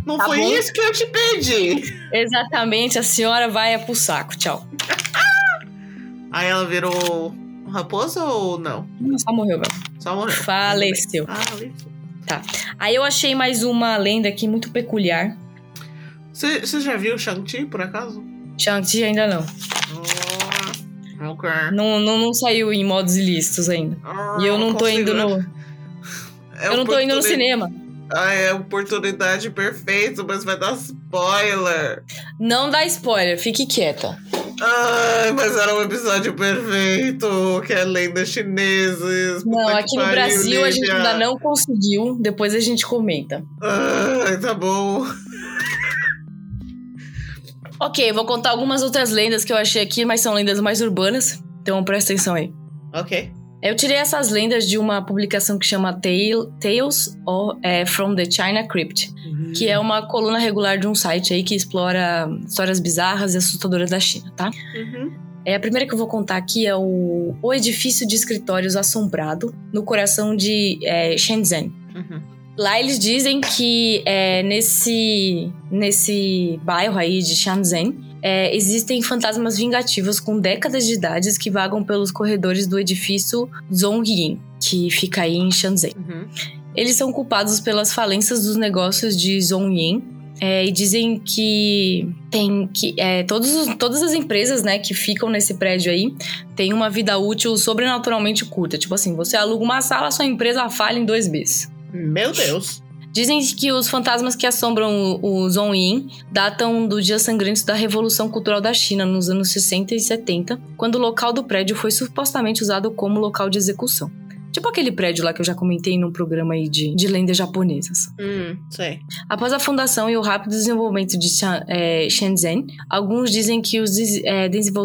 Speaker 2: Não
Speaker 1: Tá
Speaker 2: foi
Speaker 1: bom.
Speaker 2: isso que eu te pedi.
Speaker 1: Exatamente, a senhora vai é pro saco. Tchau.
Speaker 2: Aí ela virou raposa ou não?
Speaker 1: Só morreu, velho.
Speaker 2: Só morreu.
Speaker 1: Faleceu.
Speaker 2: Ah, faleceu.
Speaker 1: Aí eu achei mais uma lenda aqui muito peculiar.
Speaker 2: Você já viu Shang-Chi, por acaso?
Speaker 1: Shang-Chi ainda não.
Speaker 2: Ah, ok.
Speaker 1: não. Não não saiu em modos ilícitos ainda.
Speaker 2: Ah,
Speaker 1: E eu não tô indo
Speaker 2: né?
Speaker 1: no.
Speaker 2: É
Speaker 1: Eu não tô indo no cinema.
Speaker 2: Ah, é oportunidade perfeita, mas vai dar spoiler.
Speaker 1: Não dá spoiler, fique quieta.
Speaker 2: Ai, mas era um episódio perfeito, que é lendas chinesas.
Speaker 1: Não, aqui no
Speaker 2: pariu,
Speaker 1: Brasil a gente
Speaker 2: Lívia.
Speaker 1: ainda não conseguiu. Depois a gente comenta.
Speaker 2: Ai, tá bom.
Speaker 1: Ok, vou contar algumas outras lendas que eu achei aqui, mas são lendas mais urbanas. Então presta atenção aí.
Speaker 2: Ok.
Speaker 1: Eu tirei essas lendas de uma publicação que chama Tale- Tales of, é, from the China Crypt, que é uma coluna regular de um site aí que explora histórias bizarras e assustadoras da China, tá?
Speaker 2: Uhum.
Speaker 1: É, a primeira que eu vou contar aqui é o, o edifício de escritórios assombrado no coração de é, Shenzhen.
Speaker 2: Uhum.
Speaker 1: Lá eles dizem que é, nesse, nesse bairro aí de Shenzhen é, existem fantasmas vingativos com décadas de idades que vagam pelos corredores do edifício Zhongyin, que fica aí em Shenzhen.
Speaker 2: Uhum.
Speaker 1: Eles são culpados pelas falências dos negócios de Zhongyin é, e dizem que tem que é, todos os- todas as empresas né, que ficam nesse prédio aí têm uma vida útil sobrenaturalmente curta. Tipo assim, você aluga uma sala, sua empresa falha em dois meses.
Speaker 2: Meu Deus.
Speaker 1: Dizem que os fantasmas que assombram o Zhongyin datam do dia sangrento da Revolução Cultural da China, nos anos 60 e 70, quando o local do prédio foi supostamente usado como local de execução. Tipo aquele prédio lá que eu já comentei num programa aí de, de lendas japonesas.
Speaker 2: Hum, sei.
Speaker 1: Após a fundação e o rápido desenvolvimento de eh, Shenzhen, alguns dizem que os, eh, desenvol-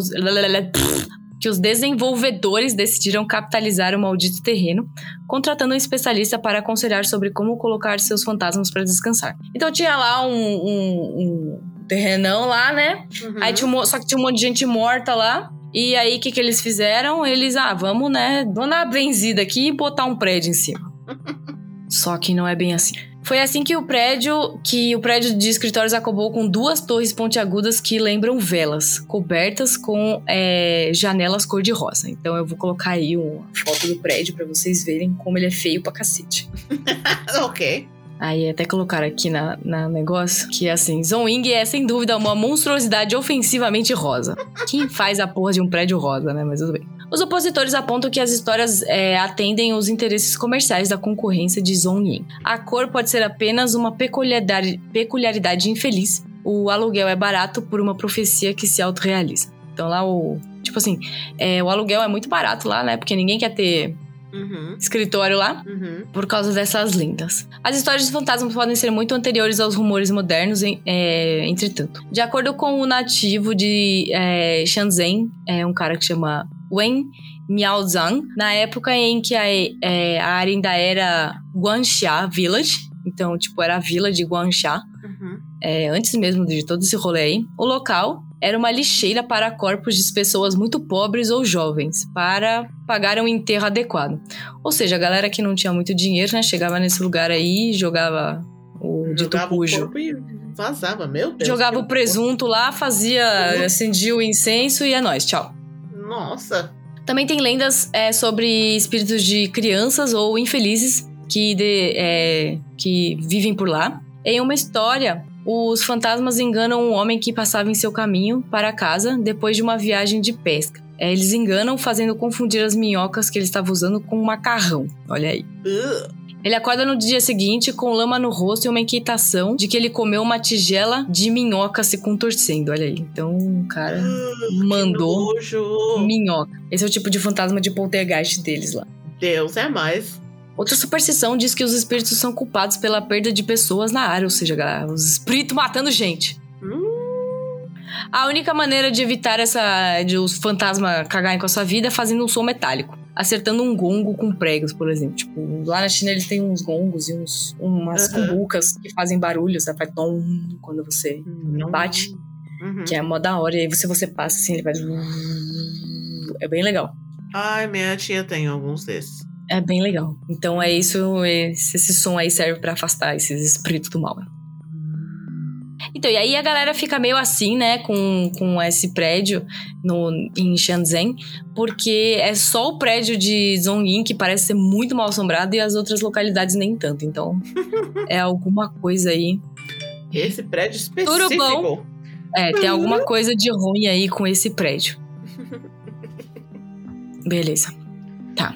Speaker 1: que os desenvolvedores decidiram capitalizar o maldito terreno, contratando um especialista para aconselhar sobre como colocar seus fantasmas para descansar. Então tinha lá um, um- um terrenão lá, né?
Speaker 2: Uhum.
Speaker 1: Aí tinha um só que tinha um monte de gente morta lá. E aí, o que, que eles fizeram? Eles, ah, vamos, né? Uma benzida aqui e botar um prédio em cima. Só que não é bem assim. Foi assim que o prédio, que o prédio de escritórios acabou com duas torres pontiagudas que lembram velas, cobertas com é, janelas cor-de-rosa. Então eu vou colocar aí uma foto do prédio pra vocês verem como ele é feio pra cacete.
Speaker 2: ok.
Speaker 1: Aí até colocaram aqui na, na negócio que assim, Zonwing é sem dúvida uma monstruosidade ofensivamente rosa. Quem faz a porra de um prédio rosa, né? Mas tudo bem. Os opositores apontam que as histórias é, atendem os interesses comerciais da concorrência de Zonyin. A cor pode ser apenas uma peculiaridade, peculiaridade infeliz. O aluguel é barato por uma profecia que se autorrealiza. Então lá o. Tipo assim, é, o aluguel é muito barato lá, né? Porque ninguém quer ter
Speaker 2: Uhum.
Speaker 1: escritório lá
Speaker 2: Uhum.
Speaker 1: por causa dessas lendas. As histórias de fantasmas podem ser muito anteriores aos rumores modernos, é, entretanto. De acordo com o nativo de é, Shenzhen, é um cara que chama Wen Miaozhang, na época em que a, é, a área ainda era Guanxia Village, então, tipo, era a vila de Guanxia,
Speaker 2: Uhum.
Speaker 1: é, antes mesmo de todo esse rolê aí, o local era uma lixeira para corpos de pessoas muito pobres ou jovens, para pagar um enterro adequado. Ou seja, a galera que não tinha muito dinheiro, né, chegava nesse lugar aí e jogava o dito cujo.
Speaker 2: e vazava, meu Deus.
Speaker 1: Jogava o presunto lá, fazia, acendia o incenso e é nóis, tchau.
Speaker 2: Nossa.
Speaker 1: Também tem lendas é, sobre espíritos de crianças ou infelizes que, de- é, que vivem por lá. Em uma história, os fantasmas enganam um homem que passava em seu caminho para casa depois de uma viagem de pesca. É, eles enganam fazendo confundir as minhocas que ele estava usando com um macarrão. Olha aí.
Speaker 2: Ugh.
Speaker 1: Ele acorda no dia seguinte com lama no rosto e uma inquietação de que ele comeu uma tigela de minhoca se contorcendo. Olha aí. Então o cara mandou
Speaker 2: Que nojo.
Speaker 1: minhoca. Esse é o tipo de fantasma de poltergeist deles lá.
Speaker 2: Deus é mais.
Speaker 1: Outra superstição diz que os espíritos são culpados pela perda de pessoas na área, ou seja, galera, os espíritos matando gente.
Speaker 2: Hum,
Speaker 1: A única maneira de evitar essa de os fantasmas cagarem com a sua vida é fazendo um som metálico. Acertando um gongo com pregos, por exemplo. Tipo, lá na China eles têm uns gongos e uns, umas
Speaker 2: Aham.
Speaker 1: cumbucas que fazem barulho, sabe? Faz tom quando você
Speaker 2: não.
Speaker 1: bate.
Speaker 2: Uhum.
Speaker 1: Que é mó da hora. E aí se você passa assim, ele faz. É bem legal.
Speaker 2: Ai, minha tia tem alguns desses.
Speaker 1: É bem legal. Então é isso. Esse, esse som aí serve pra afastar esses espíritos do mal. Então, e aí a galera fica meio assim, né, com, com esse prédio no, em Shenzhen, porque é só o prédio de Zhongyin que parece ser muito mal assombrado e as outras localidades nem tanto. Então, é alguma coisa aí.
Speaker 2: Esse prédio específico.
Speaker 1: Tudo bom? É, tem alguma coisa de ruim aí com esse prédio. Beleza. Tá.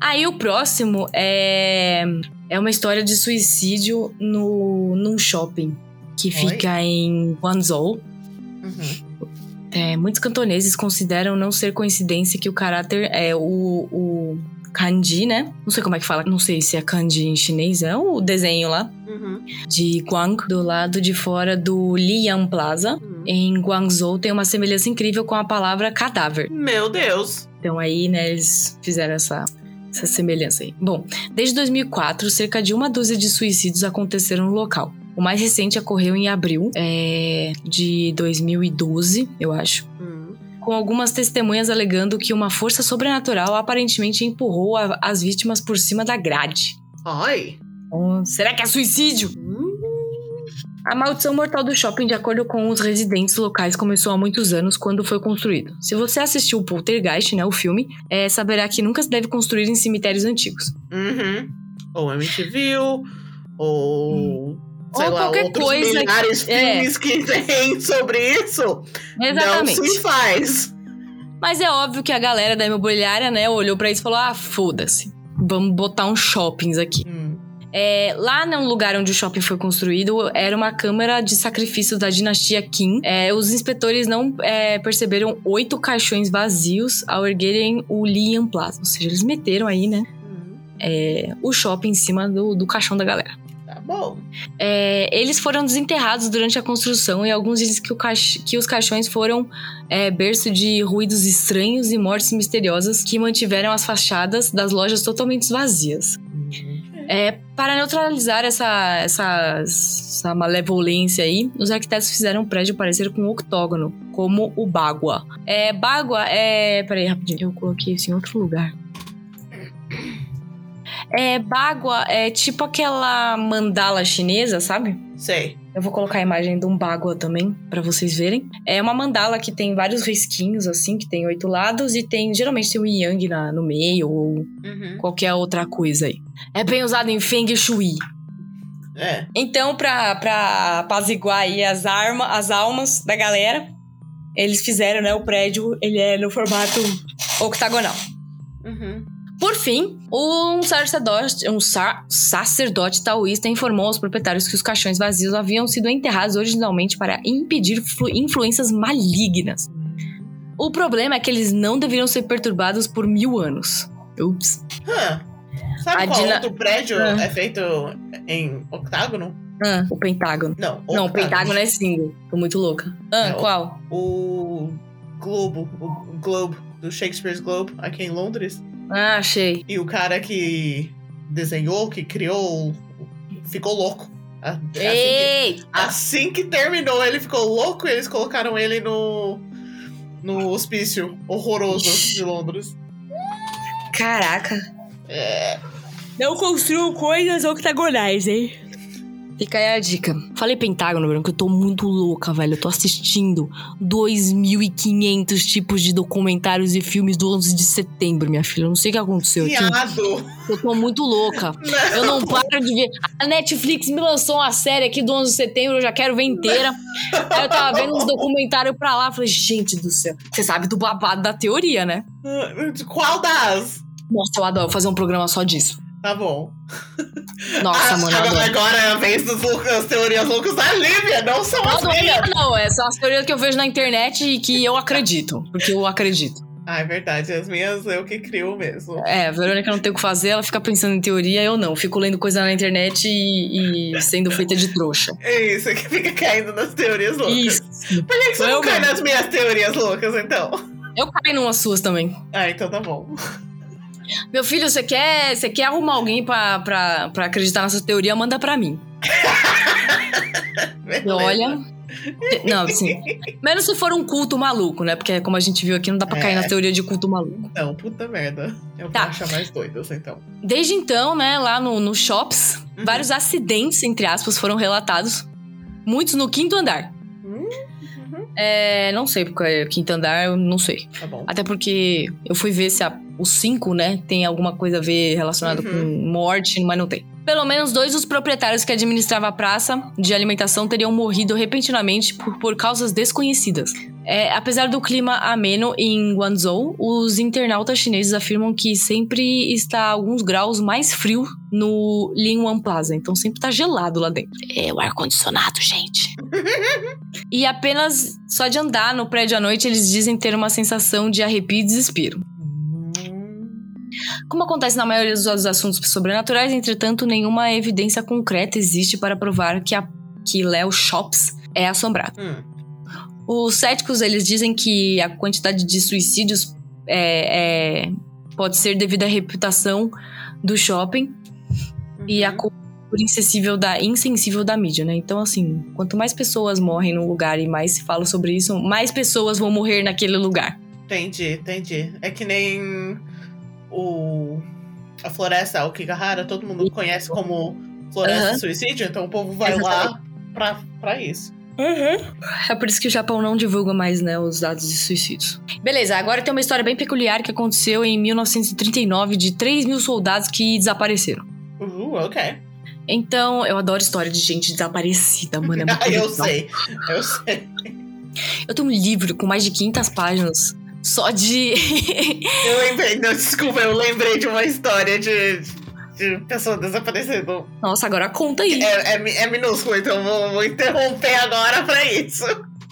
Speaker 1: Aí o próximo é, é uma história de suicídio no, num shopping que
Speaker 2: Oi?
Speaker 1: fica em Guangzhou.
Speaker 2: Uhum.
Speaker 1: É, muitos cantoneses consideram não ser coincidência que o caráter é o, o kanji, né? Não sei como é que fala, não sei se é kanji em chinês, é o desenho lá
Speaker 2: Uhum.
Speaker 1: de Guang do lado de fora do Lian Plaza.
Speaker 2: Uhum.
Speaker 1: Em Guangzhou tem uma semelhança incrível com a palavra cadáver.
Speaker 2: Meu Deus.
Speaker 1: Então aí, né, eles fizeram essa, essa semelhança aí. Bom, desde 2004, cerca de uma dúzia de suicídios aconteceram no local. O mais recente ocorreu em abril é, de 2012, eu acho.
Speaker 2: Hum.
Speaker 1: Com algumas testemunhas alegando que uma força sobrenatural aparentemente empurrou a- as vítimas por cima da grade.
Speaker 2: Ai.
Speaker 1: Então, será que é suicídio?
Speaker 2: Hum.
Speaker 1: A maldição mortal do shopping, de acordo com os residentes locais, começou há muitos anos quando foi construído. Se você assistiu o Poltergeist, né, o filme, é, saberá que nunca se deve construir em cemitérios antigos.
Speaker 2: Uhum. Ou MTV, ou. Sei
Speaker 1: Ou
Speaker 2: lá,
Speaker 1: qualquer
Speaker 2: outros
Speaker 1: coisa
Speaker 2: milhares
Speaker 1: é.
Speaker 2: filmes que tem sobre isso.
Speaker 1: Exatamente.
Speaker 2: Não se faz.
Speaker 1: Mas é óbvio que a galera da imobiliária, né, olhou pra isso e falou: ah, foda-se, vamos botar uns shoppings aqui.
Speaker 2: Hum.
Speaker 1: É, lá no lugar onde o shopping foi construído, era uma câmara de sacrifício da dinastia Qin. É, os inspetores não é, perceberam oito caixões vazios ao erguerem o Lian Plaza. Ou seja, eles meteram aí, né,
Speaker 2: Hum.
Speaker 1: é, o shopping em cima do, do caixão da galera.
Speaker 2: Bom.
Speaker 1: É, eles foram desenterrados durante a construção e alguns dizem que, que os caixões foram é, berço de ruídos estranhos e mortes misteriosas que mantiveram as fachadas das lojas totalmente vazias. É, para neutralizar essa, essa, essa malevolência aí, os arquitetos fizeram o prédio parecer com um octógono, como o Bagua. É, Bagua é. Peraí, rapidinho, eu coloquei isso em outro lugar. É, Bagua é tipo aquela mandala chinesa, sabe?
Speaker 2: Sei.
Speaker 1: Eu vou colocar a imagem de um Bagua também, pra vocês verem. É uma mandala que tem vários risquinhos, assim, que tem oito lados, e tem. Geralmente tem um yang na, no meio, ou
Speaker 2: Uhum.
Speaker 1: qualquer outra coisa aí. É bem usado em Feng Shui.
Speaker 2: É.
Speaker 1: Então, pra, pra apaziguar aí as, arma, as almas da galera, eles fizeram, né, o prédio, ele é no formato octagonal.
Speaker 2: Uhum.
Speaker 1: Por fim, um sacerdote, um sa- sacerdote taoísta informou aos proprietários que os caixões vazios haviam sido enterrados originalmente para impedir flu- influências malignas. O problema é que eles não deveriam ser perturbados por mil anos. Ups.
Speaker 2: Hã. Sabe
Speaker 1: A
Speaker 2: qual
Speaker 1: Dina-
Speaker 2: outro prédio
Speaker 1: Ah.
Speaker 2: é feito em octágono?
Speaker 1: Ah, o pentágono.
Speaker 2: Não,
Speaker 1: Não, o
Speaker 2: octágono.
Speaker 1: pentágono é single. Tô muito louca. Ah,
Speaker 2: É, o-
Speaker 1: qual?
Speaker 2: O Globo, o Globe, do Shakespeare's Globe, aqui em Londres.
Speaker 1: Ah, achei.
Speaker 2: E o cara que desenhou, que criou, ficou louco. A- Assim que, assim que terminou, ele ficou louco e eles colocaram ele no, no hospício horroroso de Londres.
Speaker 1: Caraca.
Speaker 2: É,
Speaker 1: Não construam coisas octagonais, hein? Fica aí a dica. Falei Pentágono, Bruno, que eu tô muito louca, velho. Eu tô assistindo 2.500 tipos de documentários e filmes do 11 de setembro, minha filha. Eu não sei o que aconteceu aqui.
Speaker 2: Viado.
Speaker 1: Eu tô muito louca. Eu não paro de ver. A Netflix me lançou uma série aqui do 11 de setembro, eu já quero ver inteira. Aí eu tava vendo uns documentários pra lá. Falei, gente do céu. Você sabe do babado da teoria, né?
Speaker 2: Qual das?
Speaker 1: Nossa, eu adoro fazer um programa só disso.
Speaker 2: Tá bom.
Speaker 1: Nossa,
Speaker 2: Ah,
Speaker 1: mano, eu
Speaker 2: agora, agora é a vez das teorias loucas da Lívia, não são
Speaker 1: Não,
Speaker 2: as
Speaker 1: não,
Speaker 2: minhas.
Speaker 1: não, é só as teorias que eu vejo na internet e que eu acredito. Porque eu acredito.
Speaker 2: Ah, é verdade. As minhas eu que crio mesmo.
Speaker 1: É, a Verônica não tem o que fazer, ela fica pensando em teoria, eu não. Fico lendo coisa na internet e, e sendo feita de trouxa.
Speaker 2: É isso, que fica caindo nas teorias loucas.
Speaker 1: Isso.
Speaker 2: Por que, que você
Speaker 1: Sou
Speaker 2: não
Speaker 1: eu
Speaker 2: cai
Speaker 1: mesmo.
Speaker 2: nas minhas teorias loucas, então?
Speaker 1: Eu caio numas suas também.
Speaker 2: Ah, então tá bom.
Speaker 1: Meu filho, você quer, você quer arrumar alguém pra, pra, pra acreditar nessa teoria? Manda pra mim. Olha. Não, assim. Menos se for um culto maluco, né? Porque, como a gente viu aqui, não dá pra cair
Speaker 2: É.
Speaker 1: na teoria de culto maluco.
Speaker 2: Não, puta merda. Eu
Speaker 1: Tá.
Speaker 2: vou achar mais doidas, então.
Speaker 1: Desde então, né, lá no, no Shops,
Speaker 2: Uhum.
Speaker 1: vários acidentes, entre aspas, foram relatados. Muitos no quinto andar.
Speaker 2: Hum, uhum,
Speaker 1: É, não sei, porque é quinto andar, eu não sei.
Speaker 2: Tá bom.
Speaker 1: Até porque eu fui ver se a, o 5, né, tem alguma coisa a ver relacionado
Speaker 2: Uhum.
Speaker 1: com morte, mas não tem. Pelo menos dois dos proprietários que administravam a praça de alimentação teriam morrido repentinamente por, por causas desconhecidas. É, apesar do clima ameno em Guangzhou, os internautas chineses afirmam que sempre está alguns graus mais frio no Linwan Plaza. Então sempre tá gelado lá dentro. É o ar-condicionado, gente. E apenas só de andar no prédio à noite, eles dizem ter uma sensação de arrepio e desespero. Como acontece na maioria dos assuntos sobrenaturais, entretanto, nenhuma evidência concreta existe para provar que, a, que Léo Shops é assombrado.
Speaker 2: hum.
Speaker 1: Os céticos, eles dizem que a quantidade de suicídios é, é- pode ser devido à reputação do shopping e a
Speaker 2: Uhum.
Speaker 1: cultura insensível da, insensível da mídia, né? Então, assim, quanto mais pessoas morrem num lugar e mais se fala sobre isso, mais pessoas vão morrer naquele lugar.
Speaker 2: Entendi, entendi. É que nem o. A floresta Okigahara, todo mundo conhece como floresta
Speaker 1: Aham.
Speaker 2: suicídio, então o povo vai lá pra, pra isso.
Speaker 1: É por isso que o Japão não divulga mais, né, os dados de suicídios. Beleza, agora tem uma história bem peculiar que aconteceu em 1939 de 3 mil soldados que desapareceram.
Speaker 2: Uh, ok.
Speaker 1: Então, eu adoro história de gente desaparecida, mano. É
Speaker 2: Ah, eu
Speaker 1: legal.
Speaker 2: sei, eu sei.
Speaker 1: Eu tenho um livro com mais de 500 páginas só de.
Speaker 2: Eu lembrei, não, desculpa, eu lembrei de uma história de, de pessoa desaparecendo.
Speaker 1: Nossa, agora conta aí.
Speaker 2: É, é, é minúsculo, então vou, vou interromper agora pra isso.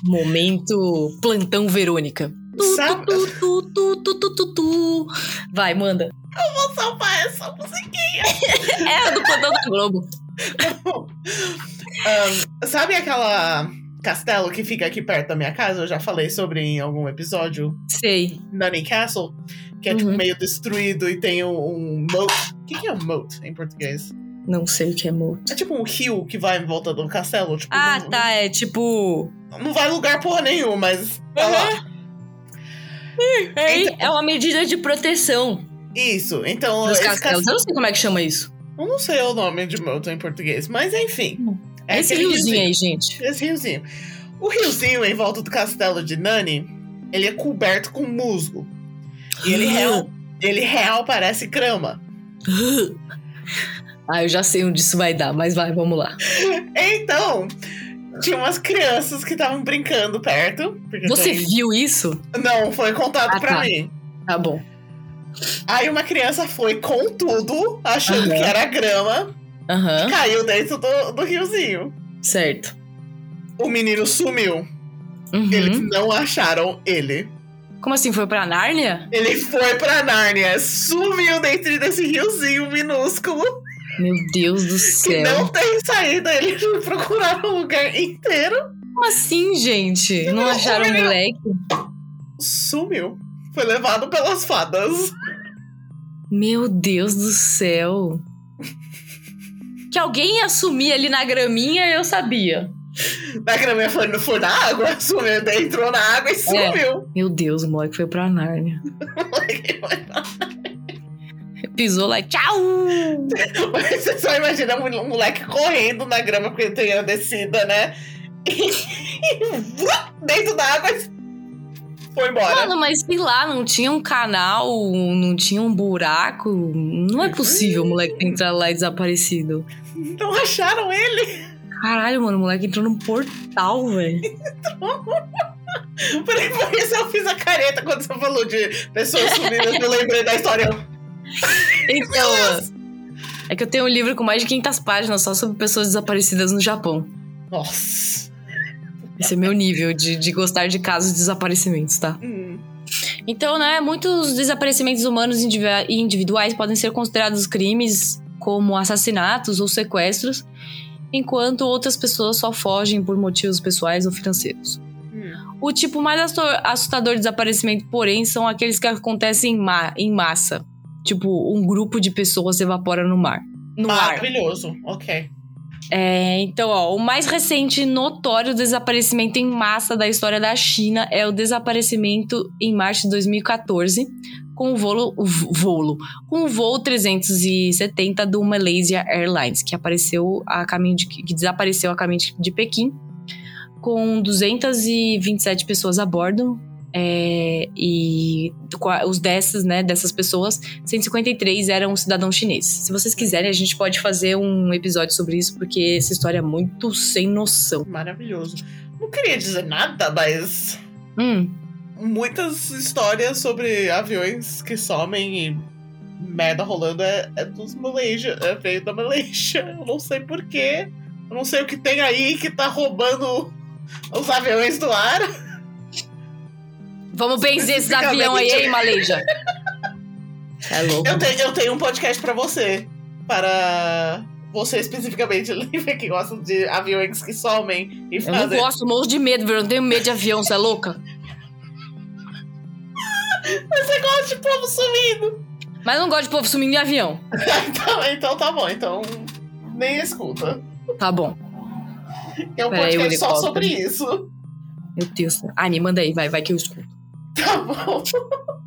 Speaker 1: Momento plantão Verônica. Tu,
Speaker 2: Sabe?
Speaker 1: tu, tu. Vai, manda.
Speaker 2: Vou salvar essa musiquinha.
Speaker 1: É a do plantão da Globo.
Speaker 2: Ahn, sabe aquela castelo que fica aqui perto da minha casa? Eu já falei sobre em algum episódio.
Speaker 1: Sei.
Speaker 2: Nunny Castle. Que é tipo
Speaker 1: Uhum.
Speaker 2: meio destruído e tem um, um moat. O que, que é um moat em português?
Speaker 1: Não sei o que é morto.
Speaker 2: É tipo um rio que vai em volta do castelo. Tipo,
Speaker 1: Ah,
Speaker 2: não,
Speaker 1: tá. É tipo.
Speaker 2: não vai lugar porra nenhum, mas tá lá.
Speaker 1: É, é uma medida de proteção
Speaker 2: Isso, então
Speaker 1: dos
Speaker 2: esse
Speaker 1: castelos.
Speaker 2: castelo.
Speaker 1: Eu não sei como é que chama isso.
Speaker 2: Eu não sei o nome de moat em português, mas enfim. É
Speaker 1: Esse riozinho aí, gente.
Speaker 2: Esse riozinho. O riozinho em volta do castelo de Nani, ele é coberto com musgo. E ele real, ele real parece grama.
Speaker 1: Ah, eu já sei onde isso vai dar, mas vai, vamos lá.
Speaker 2: Então, tinha umas crianças que estavam brincando perto.
Speaker 1: Você
Speaker 2: tem-
Speaker 1: viu isso?
Speaker 2: Não, foi contado
Speaker 1: Ah,
Speaker 2: pra
Speaker 1: tá.
Speaker 2: mim.
Speaker 1: Tá bom.
Speaker 2: Aí uma criança foi com tudo, achando que era grama,
Speaker 1: Aham,
Speaker 2: caiu dentro do, do riozinho.
Speaker 1: certo.
Speaker 2: O menino sumiu.
Speaker 1: Uhum.
Speaker 2: Eles não acharam ele.
Speaker 1: Como assim, foi pra Nárnia?
Speaker 2: Ele foi pra Nárnia, sumiu dentro desse riozinho minúsculo.
Speaker 1: Meu Deus do
Speaker 2: que
Speaker 1: céu.
Speaker 2: não tem saída. Eles procuraram o lugar inteiro.
Speaker 1: Como assim, gente? Não
Speaker 2: Não,
Speaker 1: acharam o moleque?
Speaker 2: Sumiu. Foi levado pelas fadas.
Speaker 1: Meu Deus do céu. Que alguém ia sumir ali na graminha, eu sabia.
Speaker 2: Na graminha foi, foi na água, sumiu, entrou na água e sumiu.
Speaker 1: Meu Deus, o moleque foi pra Nárnia. Pisou lá, tchau!
Speaker 2: Você só imagina um moleque correndo na grama porque tem a descida, né? E dentro da água foi embora.
Speaker 1: Mano, mas sei lá, não tinha um canal, não tinha um buraco. Não é possível o moleque entrar lá e desaparecido.
Speaker 2: Não acharam ele?
Speaker 1: Caralho, mano, o moleque entrou num portal, velho.
Speaker 2: Por, por isso eu fiz a careta quando você falou de pessoas sumidas, eu lembrei da história.
Speaker 1: Então, é que eu tenho um livro com mais de 500 páginas só sobre pessoas desaparecidas no Japão.
Speaker 2: Nossa.
Speaker 1: Esse é meu nível de, de gostar de casos de desaparecimentos, tá?
Speaker 2: Hum.
Speaker 1: Então, né, muitos desaparecimentos humanos indivi- e individuais podem ser considerados crimes como assassinatos ou sequestros, enquanto outras pessoas só fogem por motivos pessoais ou financeiros.
Speaker 2: Hum.
Speaker 1: O tipo mais assustador de desaparecimento, porém, são aqueles que acontecem em, ma- em massa. Tipo, um grupo de pessoas evapora no mar. No ar.
Speaker 2: Maravilhoso. Ok.
Speaker 1: É, então, ó, o mais recente e notório desaparecimento em massa da história da China é o desaparecimento em março de 2014 com o voo, o voo, com o voo 370 do Malaysia Airlines, que apareceu a caminho de, que desapareceu a caminho de, de Pequim, com 227 pessoas a bordo. é, e os dessas, né, dessas pessoas, 153 eram cidadãos chineses. Se vocês quiserem, a gente pode fazer um episódio sobre isso, porque essa história é muito sem noção.
Speaker 2: Maravilhoso. Não queria dizer nada, mas
Speaker 1: Hum,
Speaker 2: muitas histórias sobre aviões que somem e merda rolando é, é dos Malaysia. É veio da Malaysia. Eu não sei porquê. Eu não sei o que tem aí que tá roubando os aviões do ar.
Speaker 1: vamos benzer esses aviões aí, hein, Malaysia? É louco.
Speaker 2: Eu, te- eu tenho um podcast pra você. Para você especificamente, Lívia, que gosta de aviões que somem e
Speaker 1: Eu não
Speaker 2: fazem.
Speaker 1: gosto, morro de medo, velho. Eu não tenho medo de avião, você é louca?
Speaker 2: Você gosta de povo sumindo.
Speaker 1: Mas eu não gosto de povo sumindo em avião.
Speaker 2: então, então tá bom, então nem escuta.
Speaker 1: Tá bom.
Speaker 2: É
Speaker 1: Peraí, o
Speaker 2: podcast só sobre isso.
Speaker 1: Meu Deus. Ah, me manda aí, vai, vai que eu escuto.
Speaker 2: Tá bom.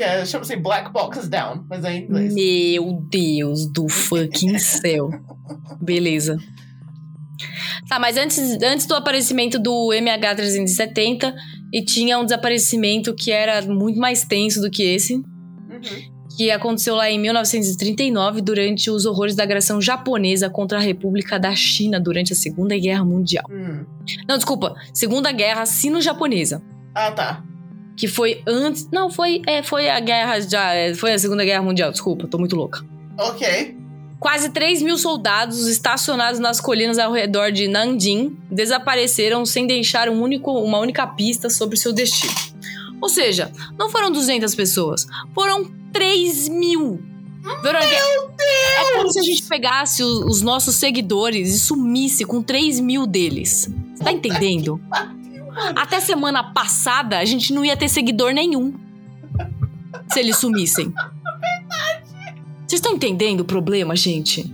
Speaker 2: É, chama-se Black Box Down, mas é em inglês.
Speaker 1: Meu Deus do fucking céu. Beleza. Tá, mas antes, antes do aparecimento do MH370, e tinha um desaparecimento que era muito mais tenso do que esse,
Speaker 2: Uhum.
Speaker 1: que aconteceu lá em 1939, durante os horrores da agressão japonesa contra a República da China durante a Segunda Guerra Mundial.
Speaker 2: Hum.
Speaker 1: Não, desculpa, Segunda Guerra Sino-Japonesa.
Speaker 2: Ah, tá.
Speaker 1: Que foi antes. Não, foi, é, foi a guerra já. é, Foi a Segunda Guerra Mundial, desculpa, tô muito louca.
Speaker 2: Ok.
Speaker 1: Quase 3 mil soldados estacionados nas colinas ao redor de Nanjing desapareceram sem deixar um único, uma única pista sobre seu destino. Ou seja, não foram 200 pessoas, foram 3 mil. Verônica, é como se a gente pegasse o- os nossos seguidores e sumisse com 3 mil deles. Você tá entendendo? Até semana passada, a gente não ia ter seguidor nenhum. Se eles sumissem. Vocês estão entendendo o problema, gente?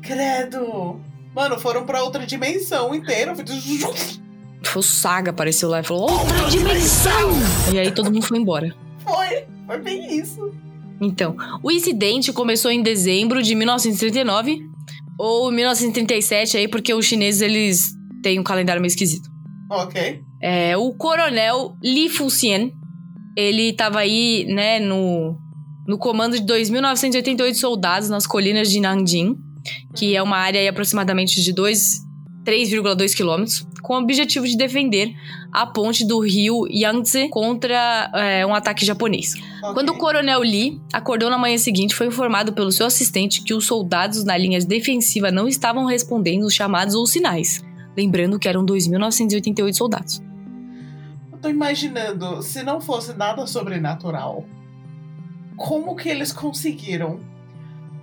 Speaker 2: Credo. Mano, foram pra outra dimensão inteira.
Speaker 1: O Saga apareceu lá e falou: Outra dimensão! E aí todo mundo foi embora.
Speaker 2: Foi. Foi bem isso.
Speaker 1: Então, o incidente começou em dezembro de 1939 ou 1937 aí, porque os chineses eles têm um calendário meio esquisito.
Speaker 2: Ok.
Speaker 1: É, o coronel Li Fuxian, ele tava aí, né, no, no comando de 2.988 soldados nas colinas de Nanjing, que é uma área aproximadamente de 2, 3,2 quilômetros, com o objetivo de defender a ponte do rio Yangtze contra é, um ataque japonês.
Speaker 2: ok.
Speaker 1: Quando o coronel Lee acordou na manhã seguinte, foi informado pelo seu assistente que os soldados na linha defensiva não estavam respondendo os chamados ou sinais. Lembrando que eram 2.988 soldados.
Speaker 2: Eu tô imaginando, se não fosse nada sobrenatural, como que eles conseguiram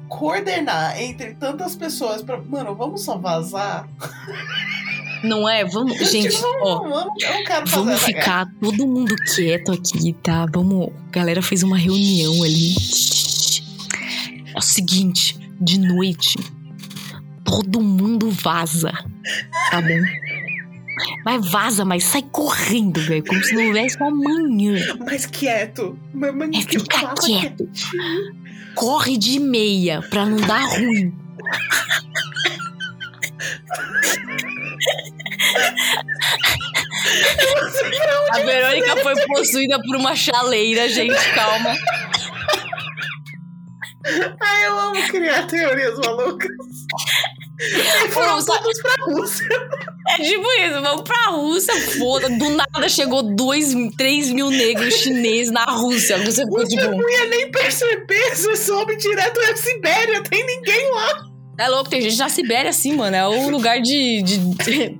Speaker 2: coordenar entre tantas pessoas pra. Mano, vamos só vazar?
Speaker 1: Não é? Vamos, gente,
Speaker 2: Tipo,
Speaker 1: ó.
Speaker 2: vamos, vamos, eu não quero fazer
Speaker 1: Vamos
Speaker 2: essa guerra.
Speaker 1: ficar todo mundo quieto aqui, tá? Vamos. A galera fez uma reunião ali. É o seguinte, de noite, todo mundo vaza, tá bom? Mas vaza, mas sai correndo, velho. Como se não houvesse um amanhã.
Speaker 2: Mas quieto. Mamãe,
Speaker 1: É ficar quieto. Corre de meia pra não dar ruim. A Verônica foi possuída por uma chaleira, gente, calma.
Speaker 2: Ai, eu amo criar teorias malucas. E foram
Speaker 1: lá.
Speaker 2: todos pra Rússia.
Speaker 1: É tipo isso, vamos pra Rússia, foda. Do nada chegou 2, 3 mil negros chineses na Rússia. A Rússia ficou
Speaker 2: Você
Speaker 1: tipo.
Speaker 2: não ia nem perceber, você sobe direto na Sibéria, tem ninguém lá.
Speaker 1: É louco, tem gente na Sibéria assim, mano. É o lugar de. de-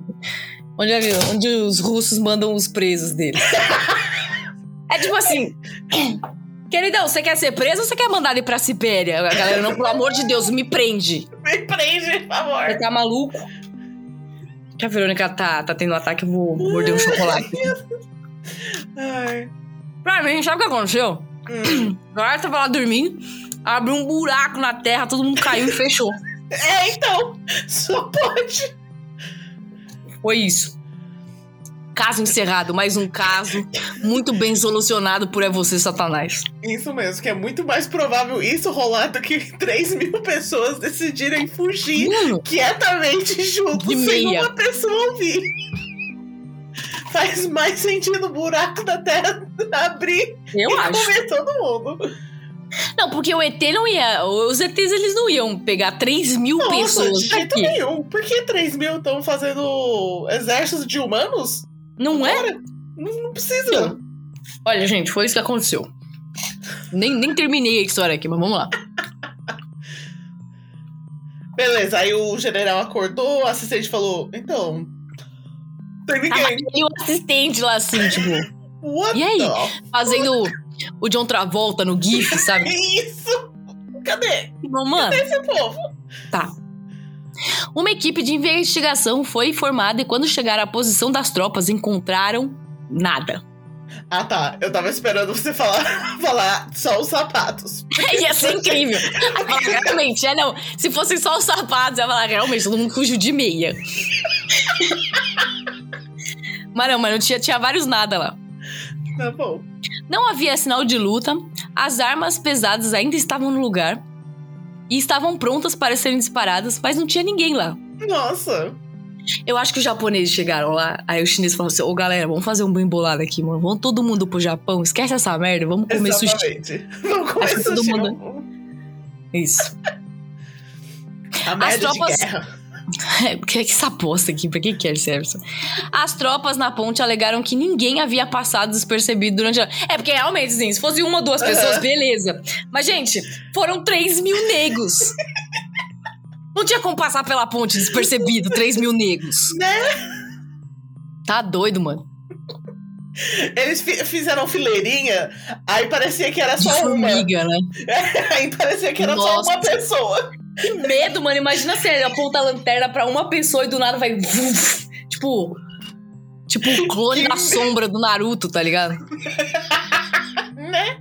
Speaker 1: onde, é- onde os russos mandam os presos deles. É tipo assim. Queridão, você quer ser preso ou você quer mandar ele pra Sibéria? A galera, não, pelo amor de Deus, me prende.
Speaker 2: Me prende, por favor.
Speaker 1: Você tá maluco? Que a Verônica tá, tá tendo um ataque, eu vou morder um chocolate.
Speaker 2: Ai.
Speaker 1: Pra mim, sabe o que aconteceu?
Speaker 2: Hum.
Speaker 1: A galera tava lá dormindo, abriu um buraco na terra, todo mundo caiu e fechou.
Speaker 2: É, então. Só pode.
Speaker 1: Foi isso. Caso encerrado, mais um caso muito bem solucionado por é você, Satanás.
Speaker 2: Isso mesmo, que é muito mais provável isso rolar do que 3 mil pessoas decidirem fugir
Speaker 1: Mano,
Speaker 2: quietamente juntos sem
Speaker 1: meia.
Speaker 2: uma pessoa ouvir. Faz mais sentido o buraco da terra abrir
Speaker 1: eu
Speaker 2: e
Speaker 1: acho.
Speaker 2: comer todo mundo.
Speaker 1: Não, porque o ET não ia. Os ETs eles não iam pegar 3 mil
Speaker 2: Nossa,
Speaker 1: pessoas
Speaker 2: de jeito nenhum. Por que 3 mil estão fazendo exército de humanos?
Speaker 1: Não é?
Speaker 2: Não, não precisa.
Speaker 1: Olha, gente, foi isso que aconteceu. Nem, nem terminei a história aqui, mas vamos lá.
Speaker 2: Beleza, aí o general acordou, o assistente falou: Então. Tem
Speaker 1: Tava
Speaker 2: ninguém.
Speaker 1: aquele assistente lá assim, tipo,
Speaker 2: What
Speaker 1: E aí?
Speaker 2: the
Speaker 1: fazendo o John Travolta no GIF, sabe?
Speaker 2: Isso! Cadê
Speaker 1: Tipo, Mano,
Speaker 2: esse povo?
Speaker 1: Uma equipe de investigação foi formada e quando chegaram à posição das tropas encontraram nada.
Speaker 2: Ah tá, eu tava esperando você falar, falar só os sapatos.
Speaker 1: Ia ser incrível. Aí fala, realmente, é não. Se fossem só os sapatos, ia falar, realmente, todo mundo fugiu de meia. mas não, mas não tinha, tinha vários nada lá.
Speaker 2: Tá bom.
Speaker 1: Não havia sinal de luta, as armas pesadas ainda estavam no lugar e estavam prontas para serem disparadas, mas não tinha ninguém lá.
Speaker 2: Nossa.
Speaker 1: Eu acho que os japoneses chegaram lá, aí os chineses falaram assim: Ô galera, vamos fazer um bem bolado aqui, mano. Vamos todo mundo pro Japão, esquece essa merda, vamos comer sushi.
Speaker 2: Exatamente. Vamos comer
Speaker 1: que todo
Speaker 2: sushi.
Speaker 1: mundo- Isso.
Speaker 2: A merda
Speaker 1: tropas-
Speaker 2: de guerra.
Speaker 1: É, que, que essa aposta aqui, pra que quer serve isso? As tropas na ponte alegaram que ninguém havia passado despercebido durante a. É, porque realmente, assim, se fosse uma ou duas pessoas,
Speaker 2: Aham.
Speaker 1: beleza. Mas, gente, foram 3 mil negros. Não tinha como passar pela ponte despercebido, 3 mil negros.
Speaker 2: Né?
Speaker 1: Tá doido, mano.
Speaker 2: Eles fi- fizeram fileirinha, aí parecia que era
Speaker 1: De
Speaker 2: só uma.
Speaker 1: formiga, né?
Speaker 2: aí parecia que era
Speaker 1: Nossa.
Speaker 2: só uma pessoa.
Speaker 1: Que medo, mano. Imagina ele aponta a lanterna pra uma pessoa e do nada vai. Tipo. Tipo o clone da sombra do Naruto, tá ligado?
Speaker 2: Né?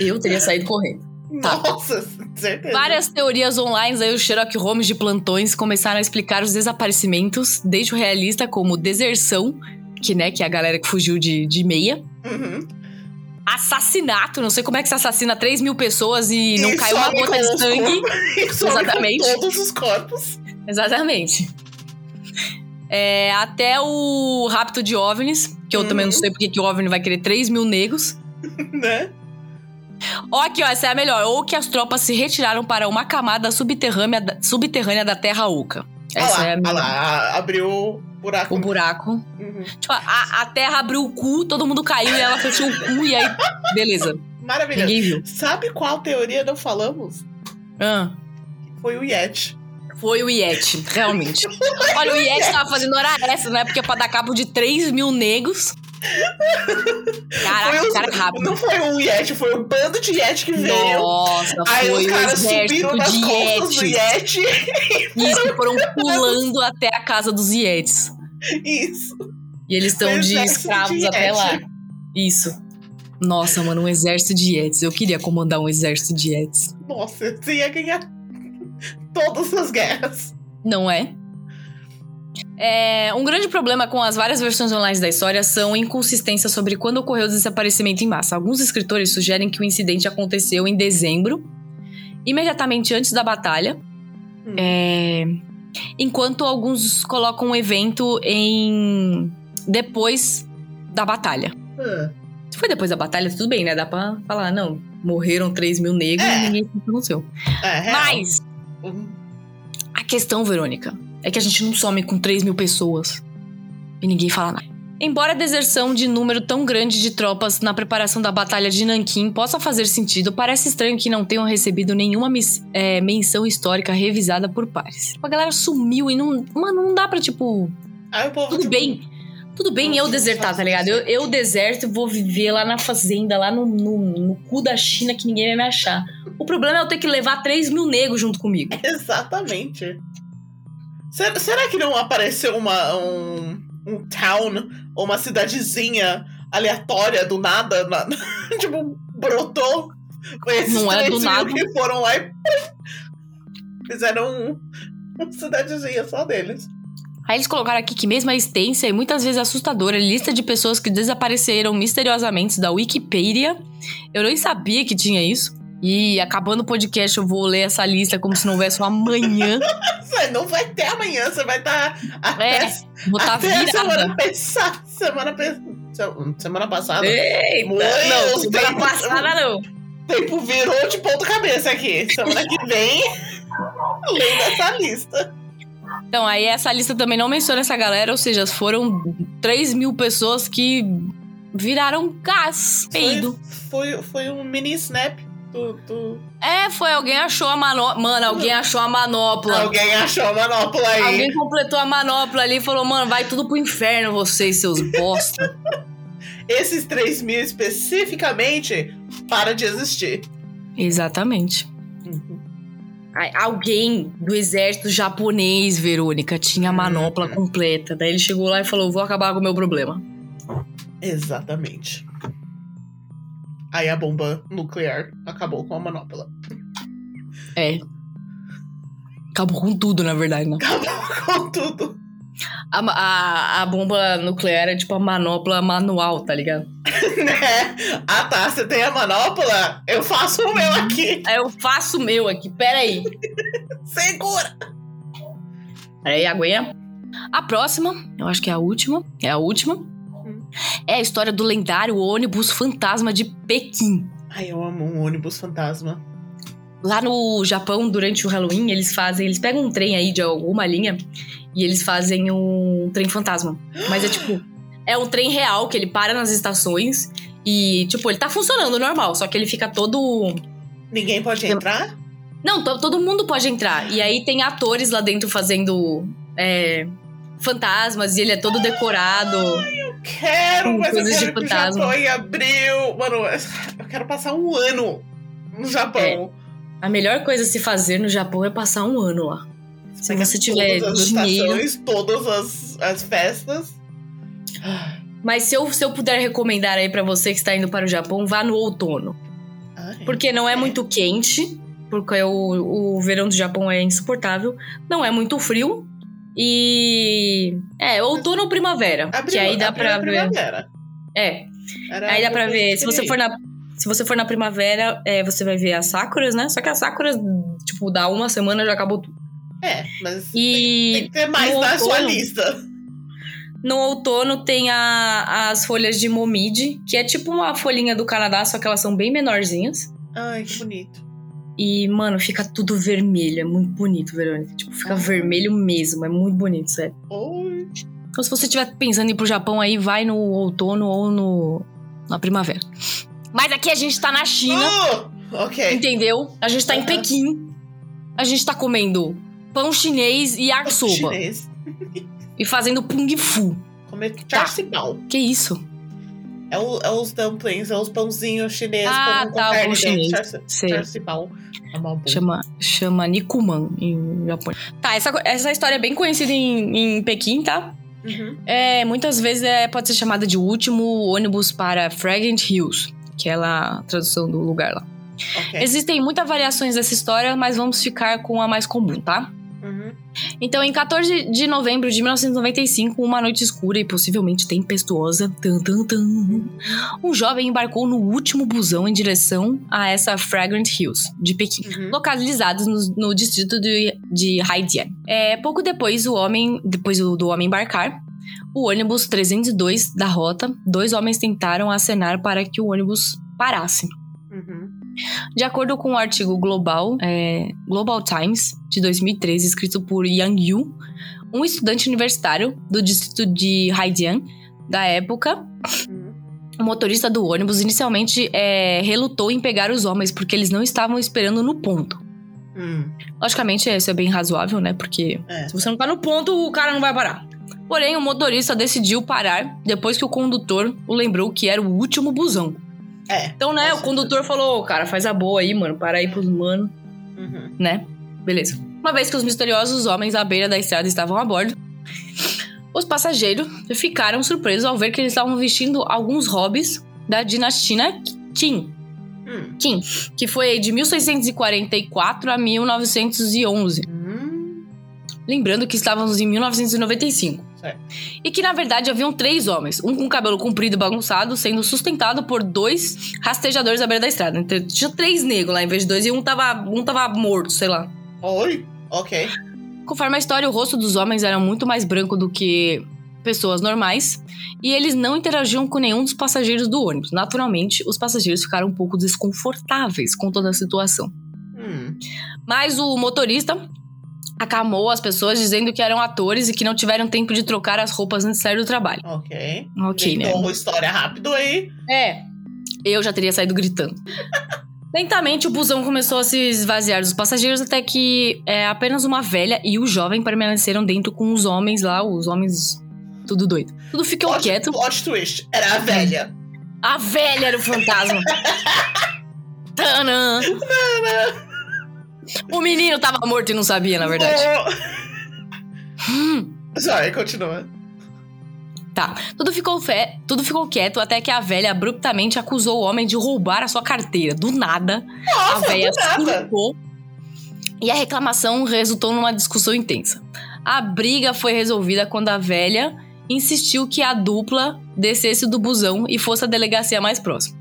Speaker 1: Eu teria saído correndo. Tá.
Speaker 2: Nossa, certeza.
Speaker 1: Várias teorias online, aí os Sherlock Holmes de plantões começaram a explicar os desaparecimentos, desde o realista como deserção, que, né, que é a galera que fugiu de, de meia.
Speaker 2: Uhum.
Speaker 1: Assassinato, não sei como é que se assassina 3 mil pessoas e não
Speaker 2: E
Speaker 1: cai uma
Speaker 2: some
Speaker 1: gota de sangue.
Speaker 2: com
Speaker 1: Exatamente.
Speaker 2: todos os corpos.
Speaker 1: Exatamente. É, até o rapto de OVNIs, que eu
Speaker 2: Uhum.
Speaker 1: também não sei porque que o OVNI vai querer 3 mil negros.
Speaker 2: Né?
Speaker 1: Ó, aqui, ó, essa é a melhor. Ou que as tropas se retiraram para uma camada subterrânea, da- subterrânea da Terra Oca. Essa
Speaker 2: lá,
Speaker 1: é a
Speaker 2: olha
Speaker 1: melhor.
Speaker 2: lá, abriu o buraco.
Speaker 1: O buraco.
Speaker 2: Uhum.
Speaker 1: Tipo, a, a terra abriu o cu, todo mundo caiu e ela fechou o cu e aí. Beleza.
Speaker 2: Maravilhoso.
Speaker 1: Ninguém viu.
Speaker 2: Sabe qual teoria não falamos?
Speaker 1: Ah,
Speaker 2: Foi o Yeti.
Speaker 1: foi o Yeti, realmente. Olha, o Yeti tava fazendo hora essa, né? Porque pra dar cabo de 3 mil negros. Caraca,
Speaker 2: Foi os-
Speaker 1: cara rápido.
Speaker 2: Não foi um Yeti, foi um bando de Yeti que veio.
Speaker 1: Nossa,
Speaker 2: Aí
Speaker 1: foi
Speaker 2: os caras subiram nas
Speaker 1: de
Speaker 2: costas do
Speaker 1: Yeti. Isso, foram pulando até a casa dos Yetis.
Speaker 2: Isso.
Speaker 1: E eles estão de escravos
Speaker 2: de
Speaker 1: até lá. Isso. Nossa, mano, um exército de Yetis. Eu queria comandar um exército de Yetis.
Speaker 2: Nossa, você ia ganhar todas as guerras.
Speaker 1: Não é? É, um grande problema com as várias versões online da história são inconsistências sobre quando ocorreu o desaparecimento em massa. Alguns escritores sugerem que o incidente aconteceu em dezembro, imediatamente antes da batalha,
Speaker 2: Hum.
Speaker 1: é, enquanto alguns colocam o evento em depois da batalha.
Speaker 2: Ah,
Speaker 1: Se foi depois da batalha, tudo bem, né? Dá pra falar, não, morreram 3 mil negros
Speaker 2: É.
Speaker 1: e ninguém se pronunciou.
Speaker 2: É.
Speaker 1: Mas
Speaker 2: Hum,
Speaker 1: a questão, Verônica, é que a gente não some com 3 mil pessoas e ninguém fala nada. Embora a deserção de número tão grande de tropas na preparação da Batalha de Nanquim possa fazer sentido, parece estranho que não tenham recebido nenhuma é, menção histórica revisada por pares. A galera sumiu e não. Mano, não dá pra, tipo.
Speaker 2: Aí o povo.
Speaker 1: Tudo
Speaker 2: tipo,
Speaker 1: bem. Tudo bem eu desertar, tá ligado? Eu, eu deserto e vou viver lá na fazenda, lá no, no, no cu da China que ninguém vai me achar. O problema é eu ter que levar 3 mil negros junto comigo.
Speaker 2: Exatamente. Será, será que não apareceu uma, um, um town ou uma cidadezinha aleatória do nada? na- tipo, brotou com esses
Speaker 1: Não é do nada.
Speaker 2: que foram lá e fizeram um, uma cidadezinha só deles.
Speaker 1: Aí eles colocaram aqui que mesmo a extensa e muitas vezes assustadora lista de pessoas que desapareceram misteriosamente da Wikipedia. Eu nem sabia que tinha isso. E acabando o podcast, eu vou ler essa lista como se não houvesse um amanhã.
Speaker 2: Não vai ter amanhã, você vai estar até,
Speaker 1: É, Vou estar
Speaker 2: até a semana passada. Semana, semana passada.
Speaker 1: Eita,
Speaker 2: Meu
Speaker 1: não, semana
Speaker 2: tempo-
Speaker 1: passada não.
Speaker 2: O tempo virou de ponta cabeça aqui. Semana que vem, lendo essa lista.
Speaker 1: Então, aí essa lista também não menciona essa galera, ou seja, foram 3 mil pessoas que viraram gás, peido.
Speaker 2: Foi, foi, foi um mini snap
Speaker 1: É, foi, alguém achou a manopla. Mano, alguém achou a manopla.
Speaker 2: Alguém achou a manopla aí.
Speaker 1: Alguém completou a manopla ali e falou, mano, vai tudo pro inferno vocês, seus bosta.
Speaker 2: Esses 3 mil especificamente para de existir.
Speaker 1: Exatamente. Ai, Alguém do exército japonês, Verônica, tinha a manopla completa. Daí ele chegou lá e falou, vou acabar com o meu problema.
Speaker 2: Exatamente. Aí a bomba nuclear acabou com a manopla.
Speaker 1: É. Acabou com tudo, na verdade, né?
Speaker 2: Acabou com tudo.
Speaker 1: A, a, a bomba nuclear é tipo a manopla manual, tá ligado?
Speaker 2: Né? Ah tá, você tem a manopla? Eu faço o meu aqui.
Speaker 1: Aí eu faço o meu aqui, pera aí.
Speaker 2: Segura.
Speaker 1: Aí, aguinha. A próxima, eu acho que é a última, é a última. É a história do lendário ônibus fantasma de Pequim.
Speaker 2: Ai, eu amo um ônibus fantasma.
Speaker 1: Lá no Japão, durante o Halloween, eles fazem. Eles pegam um trem aí de alguma linha e eles fazem um trem fantasma. Mas é tipo. É um trem real que ele para nas estações e, tipo, ele tá funcionando normal, só que ele fica todo.
Speaker 2: Ninguém pode entrar?
Speaker 1: Não, to- todo mundo pode entrar. E aí tem atores lá dentro fazendo. é, fantasmas e ele é todo decorado.
Speaker 2: Quero,
Speaker 1: Com
Speaker 2: mas eu
Speaker 1: coisas de
Speaker 2: quero que o
Speaker 1: fantasma.
Speaker 2: Japão em abril. Mano, eu quero passar um ano no Japão.
Speaker 1: A melhor coisa a se fazer no Japão é passar um ano lá. Se
Speaker 2: Pega
Speaker 1: você tiver
Speaker 2: todas as
Speaker 1: dinheiro.
Speaker 2: estações, todas as, as festas.
Speaker 1: Mas se eu, se eu puder recomendar aí pra você que está indo para o Japão, vá no outono.
Speaker 2: Ai,
Speaker 1: Porque não é muito quente, porque o, o verão do Japão é insuportável. Não é muito frio. E. É, outono ou primavera.
Speaker 2: abril-
Speaker 1: que aí dá pra
Speaker 2: é
Speaker 1: ver.
Speaker 2: primavera.
Speaker 1: É,
Speaker 2: Era
Speaker 1: aí dá pra ver. Se você for na. Se você for na primavera, é, você vai ver as sakuras, né? Só que as sakuras, tipo, dá uma semana já acabou tudo.
Speaker 2: É, mas
Speaker 1: E
Speaker 2: tem, tem que ter mais na sua lista.
Speaker 1: No outono tem a- as folhas de momide, que é tipo uma folhinha do Canadá, só que elas são bem menorzinhas.
Speaker 2: Ai, que bonito.
Speaker 1: E, mano, fica tudo vermelho. É muito bonito, Verônica. Tipo, fica
Speaker 2: Ah.
Speaker 1: vermelho mesmo. É muito bonito, sério.
Speaker 2: Oi.
Speaker 1: Então, se você estiver pensando em ir pro Japão aí, vai no outono ou no, na primavera. Mas aqui a gente tá na China,
Speaker 2: Oh, ok.
Speaker 1: entendeu? A gente tá em
Speaker 2: Aham.
Speaker 1: Pequim. A gente tá comendo pão chinês e yakisoba.
Speaker 2: Chinês.
Speaker 1: E fazendo pung fu.
Speaker 2: Comer charcibal.
Speaker 1: Que isso?
Speaker 2: É, o- é os dumplings, é os pãozinhos chineses
Speaker 1: Ah,
Speaker 2: com, com
Speaker 1: tá, o
Speaker 2: carne dentro. Charcibal. É.
Speaker 1: Chama, chama Nikuman em japonês. Tá, essa, essa história é bem conhecida em, em Pequim, tá?
Speaker 2: Uhum.
Speaker 1: É, muitas vezes é, pode ser chamada de último ônibus para Fragrant Hills, que é lá a tradução do lugar lá.
Speaker 2: Ok.
Speaker 1: Existem muitas variações dessa história, mas vamos ficar com a mais comum, tá? Então, em 14 de novembro de 1995, uma noite escura e possivelmente tempestuosa, tan, tan, tan, um jovem embarcou no último busão em direção a essa Fragrant Hills, de Pequim,
Speaker 2: Uhum.
Speaker 1: localizados no, no distrito de, de Haidian. É, pouco depois, o homem, depois do, do homem embarcar, o ônibus 302 da rota, dois homens tentaram acenar para que o ônibus parasse. De acordo com o artigo Global, é, Global Times de 2013, escrito por Yang Yu, um estudante universitário do distrito de Haidian da época,
Speaker 2: Uhum.
Speaker 1: o motorista do ônibus inicialmente é, relutou em pegar os homens porque eles não estavam esperando no ponto.
Speaker 2: Hum.
Speaker 1: Logicamente, isso é bem razoável, né? Porque
Speaker 2: É.
Speaker 1: se você não tá no ponto, o cara não vai parar. Porém, o motorista decidiu parar depois que o condutor o lembrou que era o último busão.
Speaker 2: É.
Speaker 1: Então, né, o condutor falou, "Ô, cara, faz a boa aí, mano, para aí pros mano,
Speaker 2: Uhum.
Speaker 1: né? Beleza. Uma vez que os misteriosos homens à beira da estrada estavam a bordo, os passageiros ficaram surpresos ao ver que eles estavam vestindo alguns hobbies da dinastia Qin.
Speaker 2: Hum.
Speaker 1: Qin, que foi de 1644 a 1911.
Speaker 2: Hum.
Speaker 1: Lembrando que estávamos em 1995.
Speaker 2: Certo.
Speaker 1: E que, na verdade, haviam três homens. Um com cabelo comprido e bagunçado, sendo sustentado por dois rastejadores à beira da estrada. Então, tinha três negros lá em vez de dois. E um tava, um tava morto, sei lá.
Speaker 2: Oi? Ok.
Speaker 1: Conforme a história, o rosto dos homens era muito mais branco do que pessoas normais. E eles não interagiam com nenhum dos passageiros do ônibus. Naturalmente, os passageiros ficaram um pouco desconfortáveis com toda a situação.
Speaker 2: Hum.
Speaker 1: Mas o motorista acalmou as pessoas dizendo que eram atores e que não tiveram tempo de trocar as roupas antes de sair do trabalho.
Speaker 2: Ok.
Speaker 1: Ok, né?
Speaker 2: Então, uma história rápido aí.
Speaker 1: É. Eu já teria saído gritando. Lentamente, o busão começou a se esvaziar dos passageiros até que é, apenas uma velha e o jovem permaneceram dentro com os homens lá, os homens tudo doido. Tudo ficou
Speaker 2: Plot,
Speaker 1: quieto.
Speaker 2: plot twist. Era a velha.
Speaker 1: A velha era o fantasma. Tanã. O menino tava morto e não sabia, na verdade. Hum.
Speaker 2: Sorry, continua.
Speaker 1: Tá. Tudo ficou, fé, tudo ficou quieto até que a velha abruptamente acusou o homem de roubar a sua carteira. Do nada, a
Speaker 2: Nossa,
Speaker 1: velha
Speaker 2: do nada.
Speaker 1: surtou e a reclamação resultou numa discussão intensa. A briga foi resolvida quando a velha insistiu que a dupla descesse do busão e fosse à delegacia mais próxima.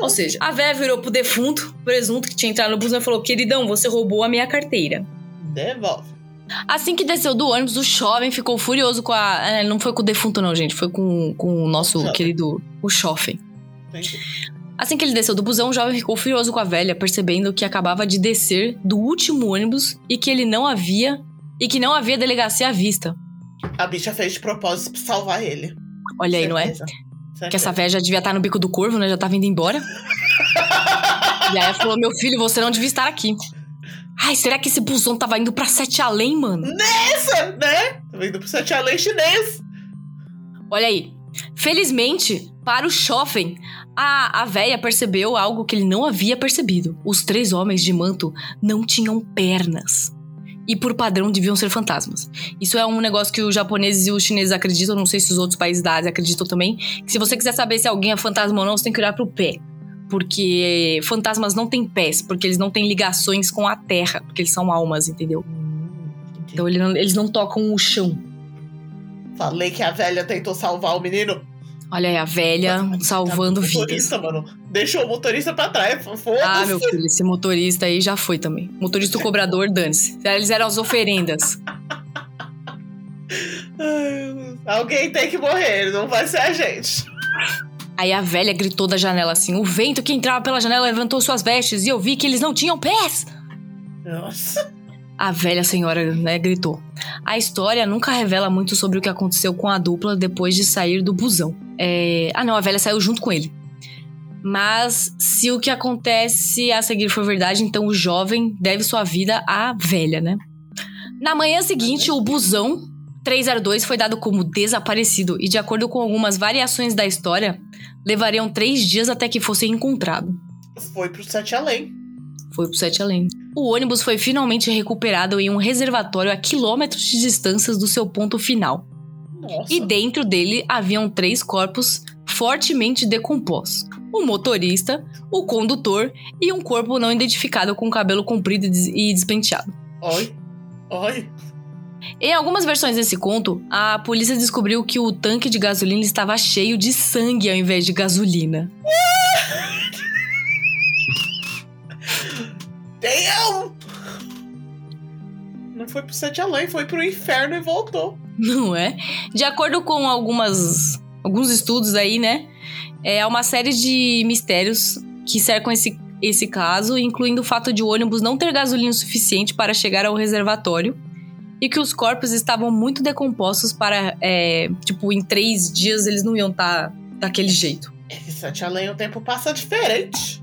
Speaker 1: Ou seja, a velha virou pro defunto, presunto que tinha entrado no busão e falou: Queridão, você roubou a minha carteira.
Speaker 2: Devolve.
Speaker 1: Assim que desceu do ônibus, o jovem ficou furioso com a. é, não foi com o defunto, não, gente. Foi com, com o nosso
Speaker 2: Jovem.
Speaker 1: querido. O Schoffen. Assim que ele desceu do busão, o jovem ficou furioso com a velha, percebendo que acabava de descer do último ônibus e que ele não havia. e que não havia delegacia à vista.
Speaker 2: A bicha fez de propósito pra salvar ele.
Speaker 1: Olha aí, não é?
Speaker 2: Certeza.
Speaker 1: Que essa velha já devia estar no bico do corvo, né? Já tava indo embora. e aí ela falou: Meu filho, você não devia estar aqui. Ai, será que esse busão tava indo pra Sete Além, mano?
Speaker 2: Essa, né? Tô indo pro Sete Além chinês.
Speaker 1: Olha aí. Felizmente, para o Schoffen, a, a véia percebeu algo que ele não havia percebido. Os três homens de manto não tinham pernas. E por padrão deviam ser fantasmas. Isso é um negócio que os japoneses e os chineses acreditam, não sei se os outros países da Ásia acreditam também. Que se você quiser saber se alguém é fantasma ou não, você tem que olhar pro pé. Porque fantasmas não têm pés, porque eles não têm ligações com a terra, porque eles são almas, entendeu? Então ele não- eles não tocam o chão.
Speaker 2: Falei que a velha tentou salvar o menino.
Speaker 1: Olha aí, a velha salvando
Speaker 2: o
Speaker 1: vidas.
Speaker 2: motorista, mano. Deixou o motorista pra trás. Foda-se.
Speaker 1: Ah, meu filho, esse motorista aí já foi também. Motorista cobrador, dane-se. Eles eram as oferendas.
Speaker 2: Alguém tem que morrer, não vai ser a gente.
Speaker 1: Aí a velha gritou da janela assim: o vento que entrava pela janela levantou suas vestes e eu vi que eles não tinham pés.
Speaker 2: Nossa.
Speaker 1: A velha senhora, né, gritou. A história nunca revela muito sobre o que aconteceu com a dupla depois de sair do busão. É... Ah, não, a velha saiu junto com ele. Mas se o que acontece a seguir for verdade, então o jovem deve sua vida à velha, né? Na manhã seguinte, o busão 302 foi dado como desaparecido e, de acordo com algumas variações da história, levariam três dias até que fosse encontrado.
Speaker 2: Foi pro Sete Além.
Speaker 1: Foi pro Sete Além. O ônibus foi finalmente recuperado em um reservatório a quilômetros de distância do seu ponto final.
Speaker 2: Nossa.
Speaker 1: E dentro dele haviam três corpos fortemente decompostos: o motorista, o condutor e um corpo não identificado com cabelo comprido e des- e despenteado.
Speaker 2: Oi. Oi.
Speaker 1: Em algumas versões desse conto, a polícia descobriu que o tanque de gasolina estava cheio de sangue ao invés de gasolina.
Speaker 2: Damn! Não foi pro Sete Além, foi pro inferno e voltou.
Speaker 1: Não é? De acordo com algumas, alguns estudos aí, né? É uma série de mistérios que cercam esse, esse caso, incluindo o fato de o ônibus não ter gasolina suficiente para chegar ao reservatório e que os corpos estavam muito decompostos para, é, tipo, em três dias eles não iam estar tá daquele jeito.
Speaker 2: Esse Sete Além o tempo passa diferente.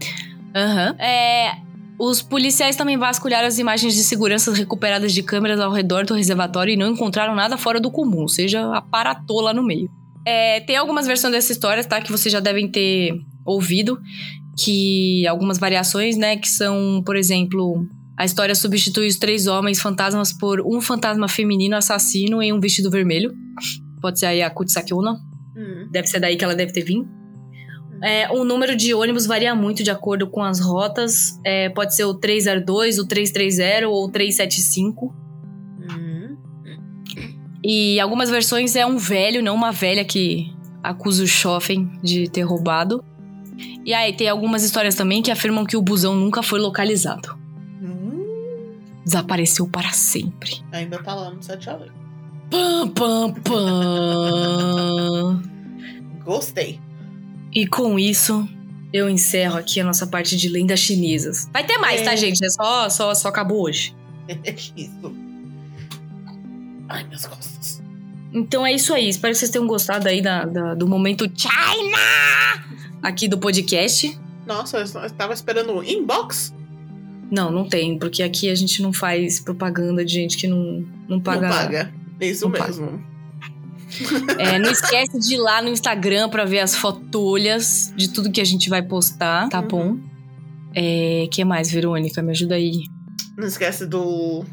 Speaker 1: Aham. É, os policiais também vasculharam as imagens de segurança recuperadas de câmeras ao redor do reservatório e não encontraram nada fora do comum, ou seja, aparatou lá no meio. É, tem algumas versões dessa história, tá? Que vocês já devem ter ouvido. Que algumas variações, né? Que são, por exemplo, a história substitui os três homens fantasmas por um fantasma feminino assassino em um vestido vermelho. Pode ser aí a Kutsaki Onna.
Speaker 2: Hum.
Speaker 1: Deve ser daí que ela deve ter vindo. É, o número de ônibus varia muito de acordo com as rotas. É, pode ser o 302, o 330 ou o 375.
Speaker 2: Hum.
Speaker 1: E algumas versões é um velho, não uma velha que acusa o Schoffen de ter roubado. E aí tem algumas histórias também que afirmam que o busão nunca foi localizado.
Speaker 2: Hum.
Speaker 1: Desapareceu para sempre.
Speaker 2: Ainda tá lá no Sete Além.
Speaker 1: Pam, pam, pam.
Speaker 2: Gostei.
Speaker 1: E com isso, eu encerro aqui a nossa parte de lendas chinesas. Vai ter mais,
Speaker 2: É.
Speaker 1: tá, gente? É só, só, só acabou hoje.
Speaker 2: Isso. Ai, minhas costas.
Speaker 1: Então é isso aí. Espero que vocês tenham gostado aí da, da- do momento China aqui do podcast.
Speaker 2: Nossa, eu só- eu tava esperando o inbox.
Speaker 1: Não, não tem, porque aqui a gente não faz propaganda de gente que não, não paga.
Speaker 2: Não paga. Isso
Speaker 1: Não paga. É, não esquece de ir lá no Instagram pra ver as fotolhas de tudo que a gente vai postar, tá
Speaker 2: Uhum.
Speaker 1: bom? É, que mais, Verônica? Me ajuda aí.
Speaker 2: Não esquece do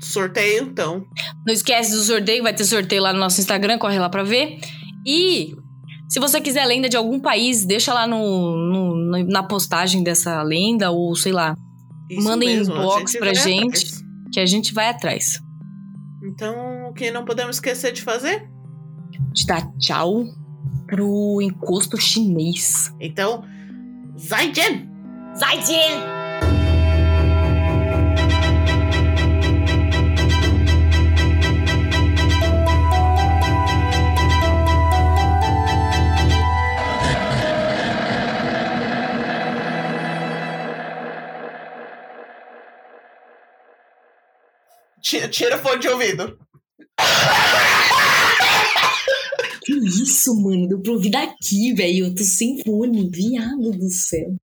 Speaker 2: sorteio, então.
Speaker 1: Não esquece do sorteio, vai ter sorteio lá no nosso Instagram, corre lá pra ver. E se você quiser lenda de algum país, deixa lá no, no- no- na postagem dessa lenda, ou sei lá,
Speaker 2: Isso
Speaker 1: Mandem
Speaker 2: mesmo, a
Speaker 1: inbox
Speaker 2: gente
Speaker 1: pra gente.
Speaker 2: atrás.
Speaker 1: que a gente vai atrás.
Speaker 2: Então, o que não podemos esquecer de fazer?
Speaker 1: De dar tchau pro encosto chinês.
Speaker 2: Então, Zaijian!
Speaker 1: Zaijian!
Speaker 2: Tira, tira o fone de ouvido.
Speaker 4: Que isso, mano? Deu pra ouvir daqui, velho. Eu tô sem fone, viado do céu.